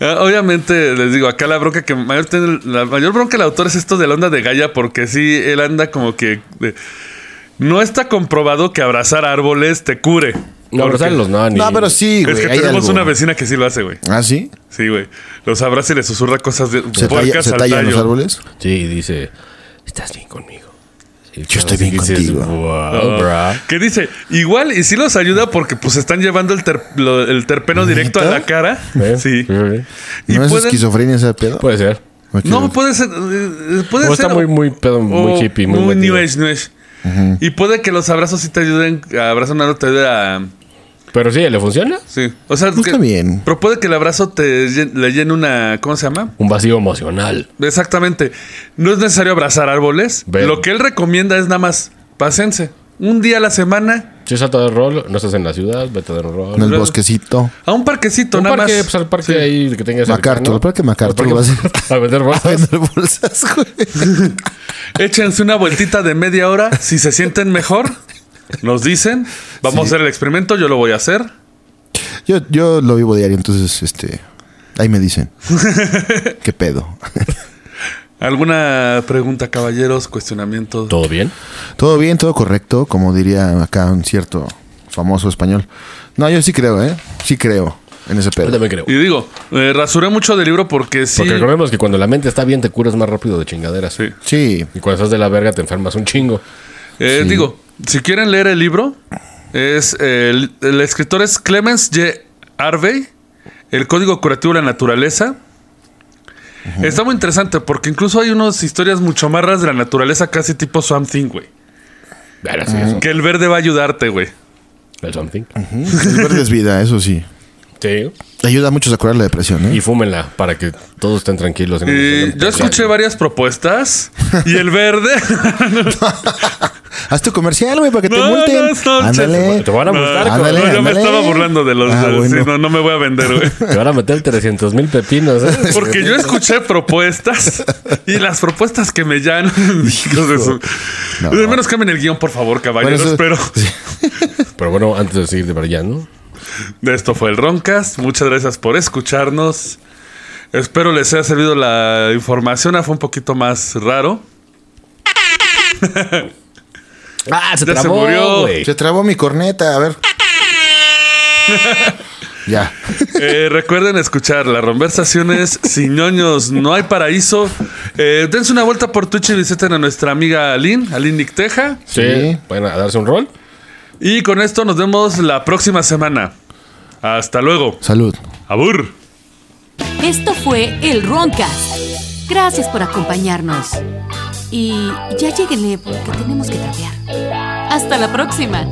Ah, Obviamente, les digo, acá la bronca que mayor tiene- la mayor bronca del autor es esto de la onda de Gaia, porque sí, él anda como que. no está comprobado que abrazar árboles te cure. No, ¿Por pero salen qué? los no, ni- No, pero sí, güey. es que hay tenemos algo. una vecina que sí lo hace, güey. ¿Ah, sí? Sí, güey. Los abraza y le susurra cosas de ¿Se, talla, puercas se al tallan los árboles? Sí, y dice, estás bien conmigo. Yo estoy bien dices, contigo. Wow, bra. Que dice, igual, y sí los ayuda porque pues están llevando el, ter- lo- el terpeno directo a la cara. ¿Eh? Sí. Y ¿No es pueden- esquizofrenia ese pedo? Puede ser. No, puede ser. eh, Puede O ser. está muy, muy pedo, muy o hippie, muy, New metido. Age, New Age. Y puede que los abrazos sí te ayuden. Abrazar a te ayude a. Pero sí, ¿le funciona? Sí. O sea, Está que- bien. Pero puede que el abrazo te llen- le llene una. ¿Cómo se llama? Un vacío emocional. Exactamente. No es necesario abrazar árboles. Ven. Lo que él recomienda es nada más. Pásense. Un día a la semana. Si salta de rol, no estás en la ciudad, vete de rol. En el bosquecito. A un parquecito, Un nada parque, más. pues al parque Sí. ahí que tengas MacArthur, el parque MacArthur Al va a. A vender A bolsas. vender bolsas, güey. Échense una vueltita de media hora. Si se sienten mejor, nos dicen. Vamos a hacer el experimento. Yo lo voy a hacer. Yo, yo lo vivo diario, entonces, este... Ahí me dicen. ¿Qué pedo? ¿Alguna pregunta, caballeros? ¿Cuestionamiento? ¿Todo bien? Todo bien, todo correcto, como diría acá un cierto famoso español. No, yo sí creo, ¿eh? Sí creo en ese Yo pedo. también creo. Y digo, eh, rasuré mucho del libro porque sí. Porque recordemos que cuando la mente está bien te curas más rápido de chingaderas. Sí. Sí, Y cuando estás de la verga te enfermas un chingo. Eh, Digo, si quieren leer el libro, es eh, el, el escritor es Clemens J. Harvey, El Código Curativo de la Naturaleza. Está muy interesante porque incluso hay unas historias mucho más raras de la naturaleza, casi tipo Swamp Thing, güey. Eso. Que el verde va a ayudarte, güey. El something. el verde es vida, eso sí. Sí. Ayuda a muchos a curar la depresión, ¿eh? Y fúmenla para que todos estén tranquilos. en Y el- yo escuché varias propuestas y el verde. Haz tu comercial, güey, para que te No, multen. no, no, Ándale. Te van a multar, No, Ándale, no, yo me estaba burlando de los. Ah, de- bueno. sí, no, no me voy a vender, güey. Te van a meter 300 mil pepinos. ¿eh? Porque yo escuché propuestas y las propuestas que me llaman. hijos de su- No. Al menos cambien el guion, por favor, caballeros. Bueno, eso- pero Pero bueno, antes de seguir de brillando. de esto fue el Roncast. Muchas gracias por escucharnos. Espero les haya servido la información. Ah, Fue un poquito más raro. ¡Ah, se Ya se trabó, murió. Se trabó mi corneta, a ver. ya. Eh, recuerden escuchar las conversaciones sin ñoños, no hay paraíso. Eh, dense una vuelta por Twitch y visiten a nuestra amiga Aline, Aline Nicteja. Sí. Sí. ¿Pueden darse un rol? Y con esto nos vemos la próxima semana. Hasta luego. Salud. Abur. Esto fue el Roncast. Gracias por acompañarnos. Y ya lleguenle porque tenemos que trapear. Hasta la próxima.